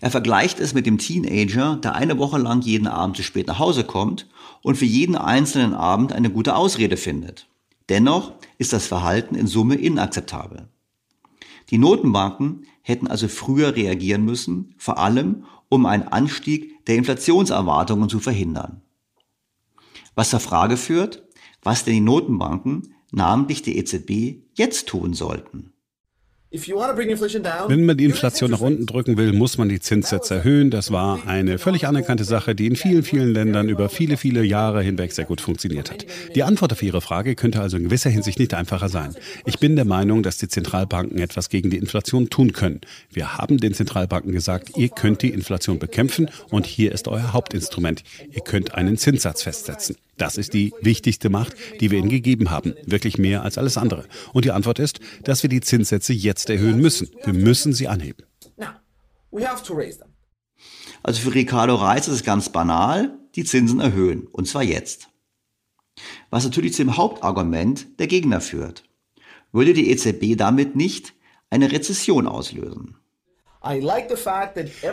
Er vergleicht es mit dem Teenager, der eine Woche lang jeden Abend zu spät nach Hause kommt und für jeden einzelnen Abend eine gute Ausrede findet. Dennoch ist das Verhalten in Summe inakzeptabel. Die Notenbanken hätten also früher reagieren müssen, vor allem um einen Anstieg der Inflationserwartungen zu verhindern. Was zur Frage führt, was denn die Notenbanken, namentlich die EZB, jetzt tun sollten. Wenn man die Inflation nach unten drücken will, muss man die Zinssätze erhöhen. Das war eine völlig anerkannte Sache, die in vielen, vielen Ländern über viele, viele Jahre hinweg sehr gut funktioniert hat. Die Antwort auf Ihre Frage könnte also in gewisser Hinsicht nicht einfacher sein. Ich bin der Meinung, dass die Zentralbanken etwas gegen die Inflation tun können. Wir haben den Zentralbanken gesagt, ihr könnt die Inflation bekämpfen und hier ist euer Hauptinstrument. Ihr könnt einen Zinssatz festsetzen. Das ist die wichtigste Macht, die wir ihnen gegeben haben, wirklich mehr als alles andere. Und die Antwort ist, dass wir die Zinssätze jetzt erhöhen müssen. Wir müssen sie anheben. Also für Ricardo Reis ist es ganz banal, die Zinsen erhöhen, und zwar jetzt. Was natürlich zum Hauptargument der Gegner führt. Würde die EZB damit nicht eine Rezession auslösen?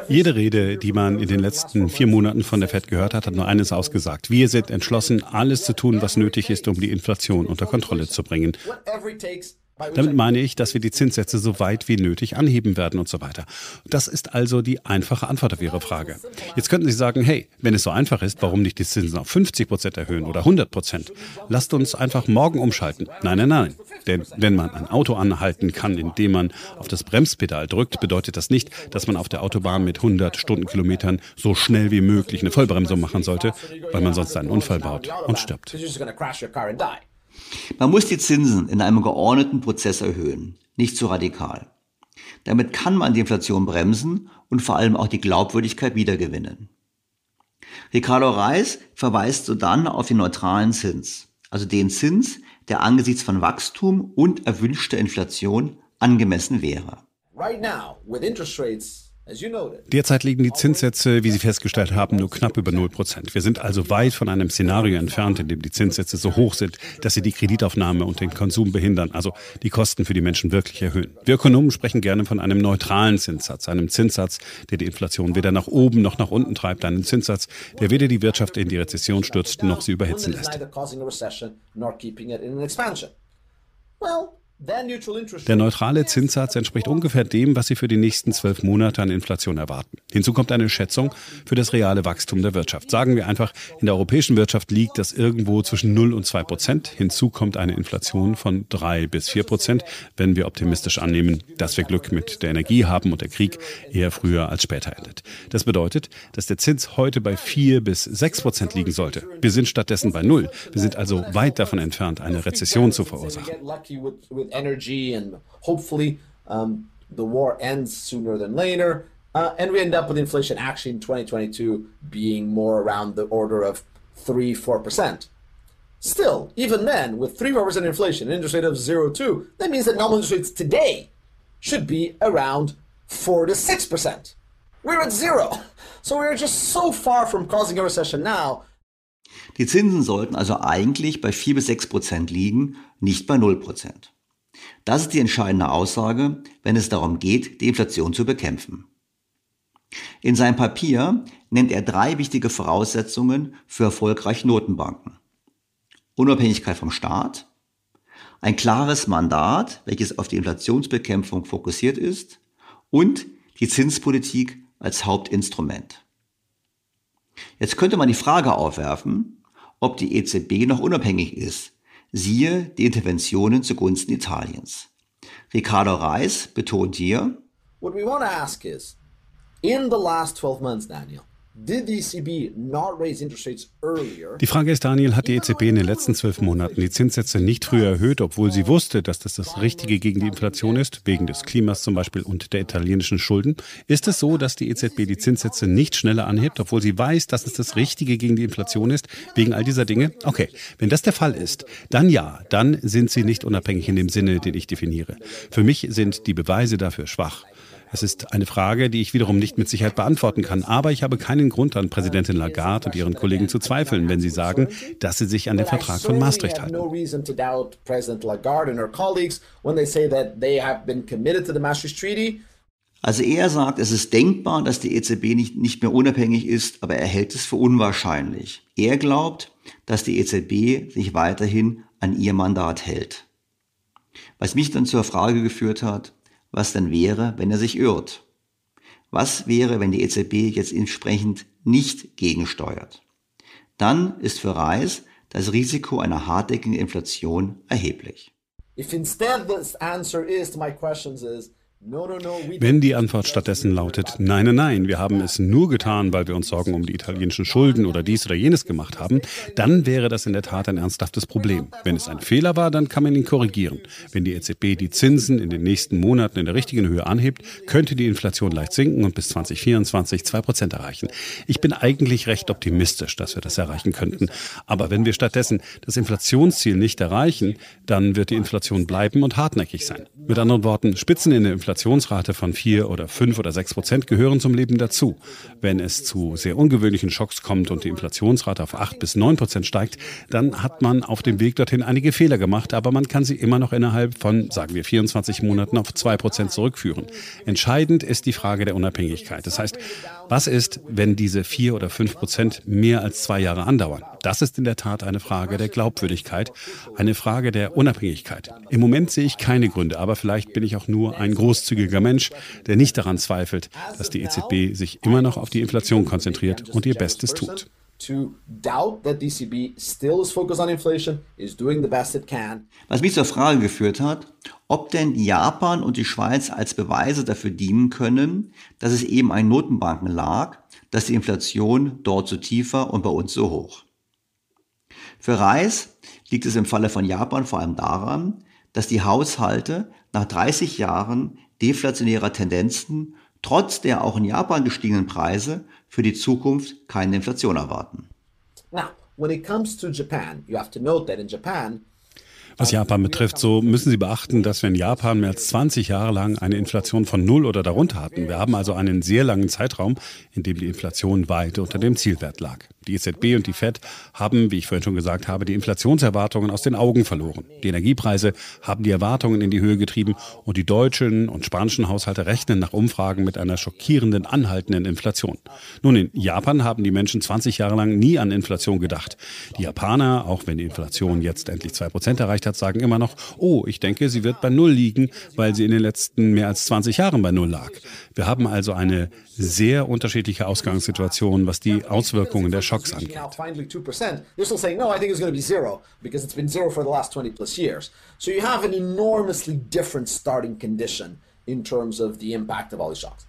Jede Rede, die man in den letzten vier Monaten von der Fed gehört hat, hat nur eines ausgesagt. Wir sind entschlossen, alles zu tun, was nötig ist, um die Inflation unter Kontrolle zu bringen. Damit meine ich, dass wir die Zinssätze so weit wie nötig anheben werden und so weiter. Das ist also die einfache Antwort auf Ihre Frage. Jetzt könnten Sie sagen, hey, wenn es so einfach ist, warum nicht die Zinsen auf 50 Prozent erhöhen oder 100 Prozent? Lasst uns einfach morgen umschalten. Nein, nein, nein. Denn wenn man ein Auto anhalten kann, indem man auf das Bremspedal drückt, bedeutet das nicht, dass man auf der Autobahn mit 100 Stundenkilometern so schnell wie möglich eine Vollbremsung machen sollte, weil man sonst einen Unfall baut und stirbt. Man muss die Zinsen in einem geordneten Prozess erhöhen, nicht zu radikal. Damit kann man die Inflation bremsen und vor allem auch die Glaubwürdigkeit wiedergewinnen. Ricardo Reis verweist sodann auf den neutralen Zins, also den Zins, der angesichts von Wachstum und erwünschter Inflation angemessen wäre. Right now, with interest rates Derzeit liegen die Zinssätze, wie Sie festgestellt haben, nur knapp über 0 Prozent. Wir sind also weit von einem Szenario entfernt, in dem die Zinssätze so hoch sind, dass sie die Kreditaufnahme und den Konsum behindern, also die Kosten für die Menschen wirklich erhöhen. Wir Ökonomen sprechen gerne von einem neutralen Zinssatz, einem Zinssatz, der die Inflation weder nach oben noch nach unten treibt, einen Zinssatz, der weder die Wirtschaft in die Rezession stürzt noch sie überhitzen lässt. Well, der neutrale Zinssatz entspricht ungefähr dem, was Sie für die nächsten zwölf Monate an Inflation erwarten. Hinzu kommt eine Schätzung für das reale Wachstum der Wirtschaft. Sagen wir einfach, in der europäischen Wirtschaft liegt das irgendwo zwischen 0 und 2 Prozent. Hinzu kommt eine Inflation von 3 bis 4 Prozent, wenn wir optimistisch annehmen, dass wir Glück mit der Energie haben und der Krieg eher früher als später endet. Das bedeutet, dass der Zins heute bei 4 bis 6 Prozent liegen sollte. Wir sind stattdessen bei 0. Wir sind also weit davon entfernt, eine Rezession zu verursachen. Energy, and hopefully um, the war ends sooner than later. Uh, and we end up with inflation actually in 2022 being more around the order of 3 4%. Still, even then, with 3 4% inflation, an interest rate of 0.2, that means that nominal interest rates today should be around 4 to 6%. We're at zero. So we're just so far from causing a recession now. Die Zinsen sollten also eigentlich bei 4 bis 6 Prozent liegen, nicht bei 0 Prozent. Das ist die entscheidende Aussage, wenn es darum geht, die Inflation zu bekämpfen. In seinem Papier nennt er drei wichtige Voraussetzungen für erfolgreiche Notenbanken. Unabhängigkeit vom Staat, ein klares Mandat, welches auf die Inflationsbekämpfung fokussiert ist und die Zinspolitik als Hauptinstrument. Jetzt könnte man die Frage aufwerfen, ob die EZB noch unabhängig ist, Siehe die Interventionen zugunsten Italiens. Ricardo Reis betont hier, What we want to ask is, in the last 12 months, Daniel, die Frage ist, Daniel, hat die EZB in den letzten zwölf Monaten die Zinssätze nicht früher erhöht, obwohl sie wusste, dass das das Richtige gegen die Inflation ist, wegen des Klimas zum Beispiel und der italienischen Schulden? Ist es so, dass die EZB die Zinssätze nicht schneller anhebt, obwohl sie weiß, dass es das Richtige gegen die Inflation ist, wegen all dieser Dinge? Okay, wenn das der Fall ist, dann ja, dann sind sie nicht unabhängig in dem Sinne, den ich definiere. Für mich sind die Beweise dafür schwach. Es ist eine Frage, die ich wiederum nicht mit Sicherheit beantworten kann. Aber ich habe keinen Grund an Präsidentin Lagarde und ihren Kollegen zu zweifeln, wenn sie sagen, dass sie sich an den Vertrag von Maastricht halten. Also er sagt, es ist denkbar, dass die EZB nicht, nicht mehr unabhängig ist, aber er hält es für unwahrscheinlich. Er glaubt, dass die EZB sich weiterhin an ihr Mandat hält. Was mich dann zur Frage geführt hat, was dann wäre, wenn er sich irrt. Was wäre, wenn die EZB jetzt entsprechend nicht gegensteuert? Dann ist für Reis das Risiko einer hartnäckigen Inflation erheblich. If instead the answer is to my questions is wenn die Antwort stattdessen lautet, nein, nein, nein, wir haben es nur getan, weil wir uns Sorgen um die italienischen Schulden oder dies oder jenes gemacht haben, dann wäre das in der Tat ein ernsthaftes Problem. Wenn es ein Fehler war, dann kann man ihn korrigieren. Wenn die EZB die Zinsen in den nächsten Monaten in der richtigen Höhe anhebt, könnte die Inflation leicht sinken und bis 2024 zwei Prozent erreichen. Ich bin eigentlich recht optimistisch, dass wir das erreichen könnten. Aber wenn wir stattdessen das Inflationsziel nicht erreichen, dann wird die Inflation bleiben und hartnäckig sein. Mit anderen Worten, Spitzen in der Inflation Inflationsrate von 4 oder 5 oder 6 Prozent gehören zum Leben dazu. Wenn es zu sehr ungewöhnlichen Schocks kommt und die Inflationsrate auf 8 bis 9 Prozent steigt, dann hat man auf dem Weg dorthin einige Fehler gemacht, aber man kann sie immer noch innerhalb von, sagen wir, 24 Monaten auf 2 Prozent zurückführen. Entscheidend ist die Frage der Unabhängigkeit. Das heißt, was ist, wenn diese 4 oder 5 Prozent mehr als zwei Jahre andauern? Das ist in der Tat eine Frage der Glaubwürdigkeit, eine Frage der Unabhängigkeit. Im Moment sehe ich keine Gründe, aber vielleicht bin ich auch nur ein großzügiger Mensch, der nicht daran zweifelt, dass die EZB sich immer noch auf die Inflation konzentriert und ihr Bestes tut. Was mich zur Frage geführt hat, ob denn Japan und die Schweiz als Beweise dafür dienen können, dass es eben an Notenbanken lag, dass die Inflation dort so tief war und bei uns so hoch. Für Reis liegt es im Falle von Japan vor allem daran, dass die Haushalte nach 30 Jahren deflationärer Tendenzen trotz der auch in Japan gestiegenen Preise für die Zukunft keine Inflation erwarten. Now, when it comes to Japan, you have to note that in Japan Was Japan betrifft, so müssen Sie beachten, dass wir in Japan mehr als 20 Jahre lang eine Inflation von null oder darunter hatten. Wir haben also einen sehr langen Zeitraum, in dem die Inflation weit unter dem Zielwert lag. Die EZB und die Fed haben, wie ich vorhin schon gesagt habe, die Inflationserwartungen aus den Augen verloren. Die Energiepreise haben die Erwartungen in die Höhe getrieben und die deutschen und spanischen Haushalte rechnen nach Umfragen mit einer schockierenden, anhaltenden Inflation. Nun, in Japan haben die Menschen 20 Jahre lang nie an Inflation gedacht. Die Japaner, auch wenn die Inflation jetzt endlich 2% erreicht hat, sagen immer noch, oh, ich denke, sie wird bei Null liegen, weil sie in den letzten mehr als 20 Jahren bei Null lag. Wir haben also eine sehr unterschiedliche Ausgangssituation, was die Auswirkungen der Schocks angeht. So you have an enormously different starting condition in terms of the impact of all these shocks.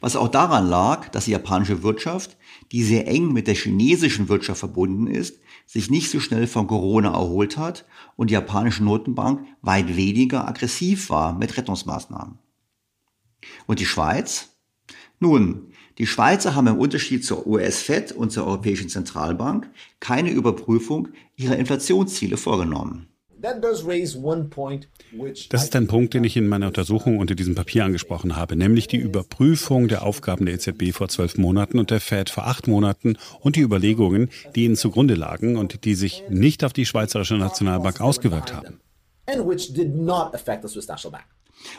Was auch daran lag, dass die japanische Wirtschaft, die sehr eng mit der chinesischen Wirtschaft verbunden ist, sich nicht so schnell von Corona erholt hat und die japanische Notenbank weit weniger aggressiv war mit Rettungsmaßnahmen. Und die Schweiz? Nun, die Schweizer haben im Unterschied zur US-Fed und zur Europäischen Zentralbank keine Überprüfung ihrer Inflationsziele vorgenommen. Das ist ein Punkt, den ich in meiner Untersuchung unter diesem Papier angesprochen habe, nämlich die Überprüfung der Aufgaben der EZB vor zwölf Monaten und der Fed vor acht Monaten und die Überlegungen, die ihnen zugrunde lagen und die sich nicht auf die Schweizerische Nationalbank ausgewirkt haben.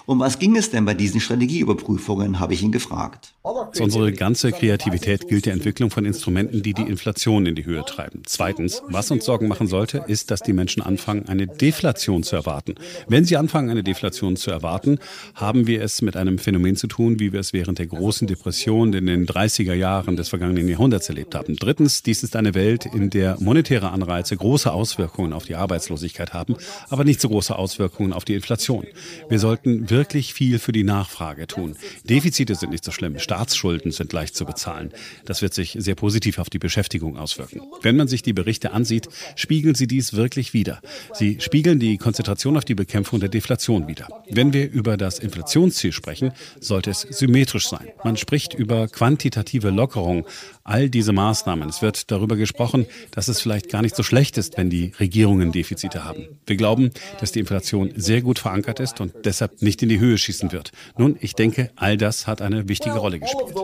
Um was ging es denn bei diesen Strategieüberprüfungen, habe ich ihn gefragt. Unsere ganze Kreativität gilt der Entwicklung von Instrumenten, die die Inflation in die Höhe treiben. Zweitens, was uns Sorgen machen sollte, ist, dass die Menschen anfangen, eine Deflation zu erwarten. Wenn sie anfangen, eine Deflation zu erwarten, haben wir es mit einem Phänomen zu tun, wie wir es während der großen Depression in den 30er Jahren des vergangenen Jahrhunderts erlebt haben. Drittens, dies ist eine Welt, in der monetäre Anreize große Auswirkungen auf die Arbeitslosigkeit haben, aber nicht so große Auswirkungen auf die Inflation. Wir sollten sollten wirklich viel für die Nachfrage tun. Defizite sind nicht so schlimm, Staatsschulden sind leicht zu bezahlen. Das wird sich sehr positiv auf die Beschäftigung auswirken. Wenn man sich die Berichte ansieht, spiegeln sie dies wirklich wider. Sie spiegeln die Konzentration auf die Bekämpfung der Deflation wider. Wenn wir über das Inflationsziel sprechen, sollte es symmetrisch sein. Man spricht über quantitative Lockerung, all diese Maßnahmen. Es wird darüber gesprochen, dass es vielleicht gar nicht so schlecht ist, wenn die Regierungen Defizite haben. Wir glauben, dass die Inflation sehr gut verankert ist und deshalb nicht in die Höhe schießen wird. Nun, ich denke, all das hat eine wichtige Rolle gespielt.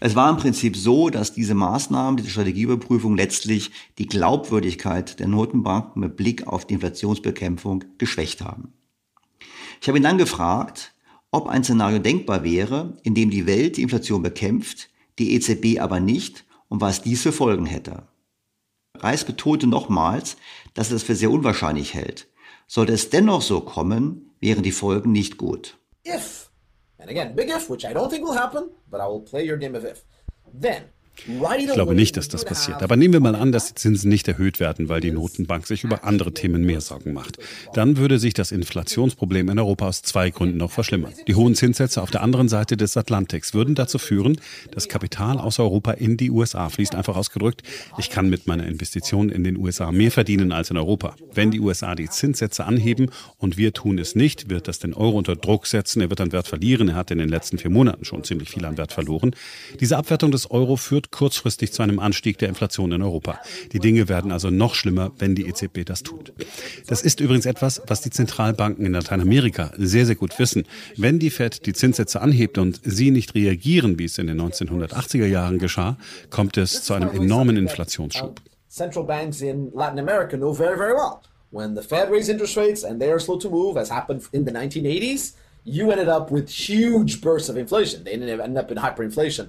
Es war im Prinzip so, dass diese Maßnahmen, diese Strategieüberprüfung letztlich die Glaubwürdigkeit der Notenbanken mit Blick auf die Inflationsbekämpfung geschwächt haben. Ich habe ihn dann gefragt, ob ein Szenario denkbar wäre, in dem die Welt die Inflation bekämpft, die EZB aber nicht und was dies für Folgen hätte. Reis betonte nochmals, dass er es für sehr unwahrscheinlich hält. Sollte es dennoch so kommen, wären die Folgen nicht gut. If, and again, big if, which I don't think will happen, but I will play your game of if. Then, ich glaube nicht, dass das passiert. Aber nehmen wir mal an, dass die Zinsen nicht erhöht werden, weil die Notenbank sich über andere Themen mehr Sorgen macht. Dann würde sich das Inflationsproblem in Europa aus zwei Gründen noch verschlimmern. Die hohen Zinssätze auf der anderen Seite des Atlantiks würden dazu führen, dass Kapital aus Europa in die USA fließt. Einfach ausgedrückt, ich kann mit meiner Investition in den USA mehr verdienen als in Europa. Wenn die USA die Zinssätze anheben und wir tun es nicht, wird das den Euro unter Druck setzen. Er wird an Wert verlieren. Er hat in den letzten vier Monaten schon ziemlich viel an Wert verloren. Diese Abwertung des Euro führt kurzfristig zu einem Anstieg der Inflation in Europa. Die Dinge werden also noch schlimmer, wenn die EZB das tut. Das ist übrigens etwas, was die Zentralbanken in Lateinamerika sehr, sehr gut wissen. Wenn die Fed die Zinssätze anhebt und sie nicht reagieren, wie es in den 1980er Jahren geschah, kommt es zu einem enormen Inflationsschub. Central banks in Latin America know very, very well. When the Fed raised interest rates and they are slow to move, as happened in the 1980s, you ended up with huge bursts of inflation. They ended up in hyperinflation.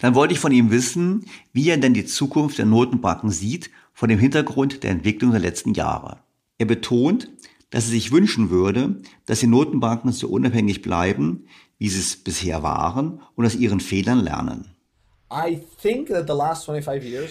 Dann wollte ich von ihm wissen, wie er denn die Zukunft der Notenbanken sieht vor dem Hintergrund der Entwicklung der letzten Jahre. Er betont, dass er sich wünschen würde, dass die Notenbanken so unabhängig bleiben, wie sie es bisher waren und aus ihren Fehlern lernen.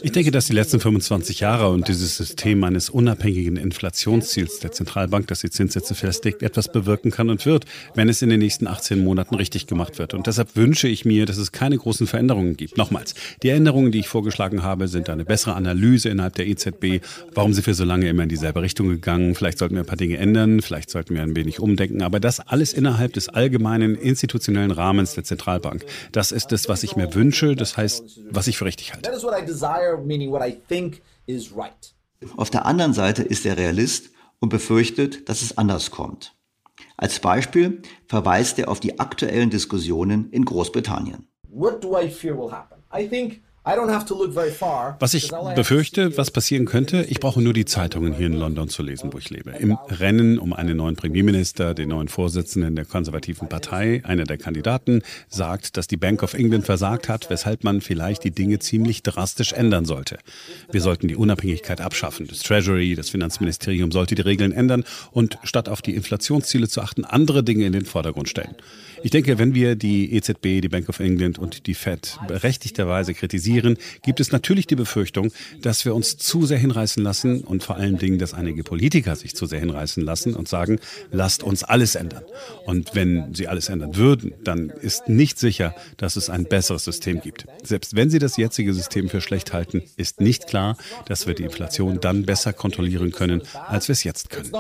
Ich denke, dass die letzten 25 Jahre und dieses System eines unabhängigen Inflationsziels der Zentralbank, das die Zinssätze festlegt, etwas bewirken kann und wird, wenn es in den nächsten 18 Monaten richtig gemacht wird. Und deshalb wünsche ich mir, dass es keine großen Veränderungen gibt. Nochmals, die Änderungen, die ich vorgeschlagen habe, sind eine bessere Analyse innerhalb der EZB. Warum sind wir so lange immer in dieselbe Richtung gegangen? Vielleicht sollten wir ein paar Dinge ändern, vielleicht sollten wir ein wenig umdenken. Aber das alles innerhalb des allgemeinen institutionellen Rahmens der Zentralbank. Das ist es, was ich mir wünsche. Das heißt, was ich für richtig halte. Auf der anderen Seite ist er Realist und befürchtet, dass es anders kommt. Als Beispiel verweist er auf die aktuellen Diskussionen in Großbritannien. What do I fear will happen? I think was ich befürchte, was passieren könnte, ich brauche nur die Zeitungen hier in London zu lesen, wo ich lebe. Im Rennen um einen neuen Premierminister, den neuen Vorsitzenden der konservativen Partei, einer der Kandidaten, sagt, dass die Bank of England versagt hat, weshalb man vielleicht die Dinge ziemlich drastisch ändern sollte. Wir sollten die Unabhängigkeit abschaffen. Das Treasury, das Finanzministerium sollte die Regeln ändern und statt auf die Inflationsziele zu achten, andere Dinge in den Vordergrund stellen. Ich denke, wenn wir die EZB, die Bank of England und die Fed berechtigterweise kritisieren, gibt es natürlich die Befürchtung, dass wir uns zu sehr hinreißen lassen und vor allen Dingen, dass einige Politiker sich zu sehr hinreißen lassen und sagen, lasst uns alles ändern. Und wenn sie alles ändern würden, dann ist nicht sicher, dass es ein besseres System gibt. Selbst wenn sie das jetzige System für schlecht halten, ist nicht klar, dass wir die Inflation dann besser kontrollieren können, als wir es jetzt können.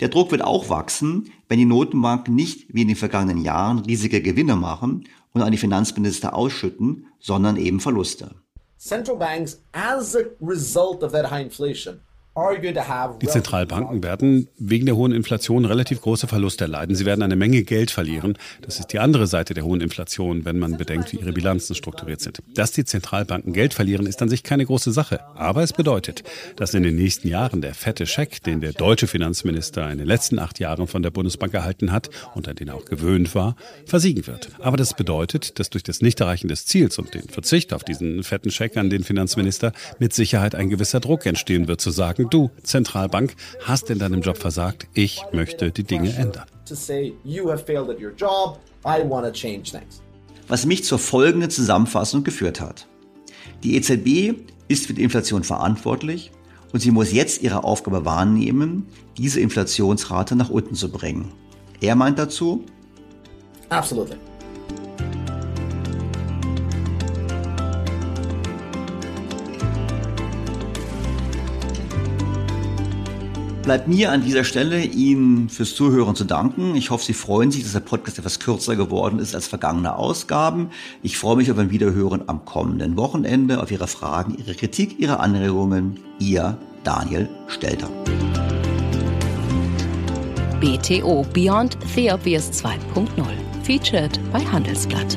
Der Druck wird auch wachsen, wenn die Notenbanken nicht wie in den vergangenen Jahren riesige Gewinne machen und an die Finanzminister ausschütten, sondern eben Verluste. Central banks, as a result of that high inflation, die Zentralbanken werden wegen der hohen Inflation relativ große Verluste erleiden. Sie werden eine Menge Geld verlieren. Das ist die andere Seite der hohen Inflation, wenn man bedenkt, wie ihre Bilanzen strukturiert sind. Dass die Zentralbanken Geld verlieren, ist an sich keine große Sache. Aber es bedeutet, dass in den nächsten Jahren der fette Scheck, den der deutsche Finanzminister in den letzten acht Jahren von der Bundesbank erhalten hat und an den er auch gewöhnt war, versiegen wird. Aber das bedeutet, dass durch das Nichterreichen des Ziels und den Verzicht auf diesen fetten Scheck an den Finanzminister mit Sicherheit ein gewisser Druck entstehen wird, zu sagen, du, Zentralbank, hast in deinem Job versagt, ich möchte die Dinge ändern. Was mich zur folgenden Zusammenfassung geführt hat. Die EZB ist für die Inflation verantwortlich und sie muss jetzt ihre Aufgabe wahrnehmen, diese Inflationsrate nach unten zu bringen. Er meint dazu? Absolutely. Bleibt mir an dieser Stelle, Ihnen fürs Zuhören zu danken. Ich hoffe, Sie freuen sich, dass der Podcast etwas kürzer geworden ist als vergangene Ausgaben. Ich freue mich auf ein Wiederhören am kommenden Wochenende, auf Ihre Fragen, Ihre Kritik, Ihre Anregungen. Ihr Daniel Stelter. BTO Beyond The Obvious 2.0 Featured bei Handelsblatt.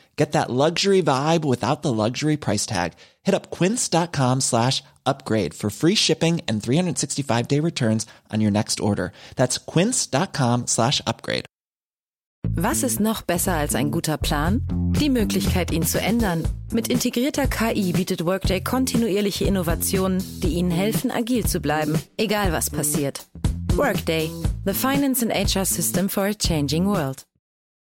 Get that luxury vibe without the luxury price tag. Hit up quince.com slash upgrade for free shipping and 365 day returns on your next order. That's quince.com slash upgrade. Was ist noch besser als ein guter Plan? Die Möglichkeit, ihn zu ändern. Mit integrierter KI bietet Workday kontinuierliche Innovationen, die Ihnen helfen, agil zu bleiben, egal was passiert. Workday, the finance and HR system for a changing world.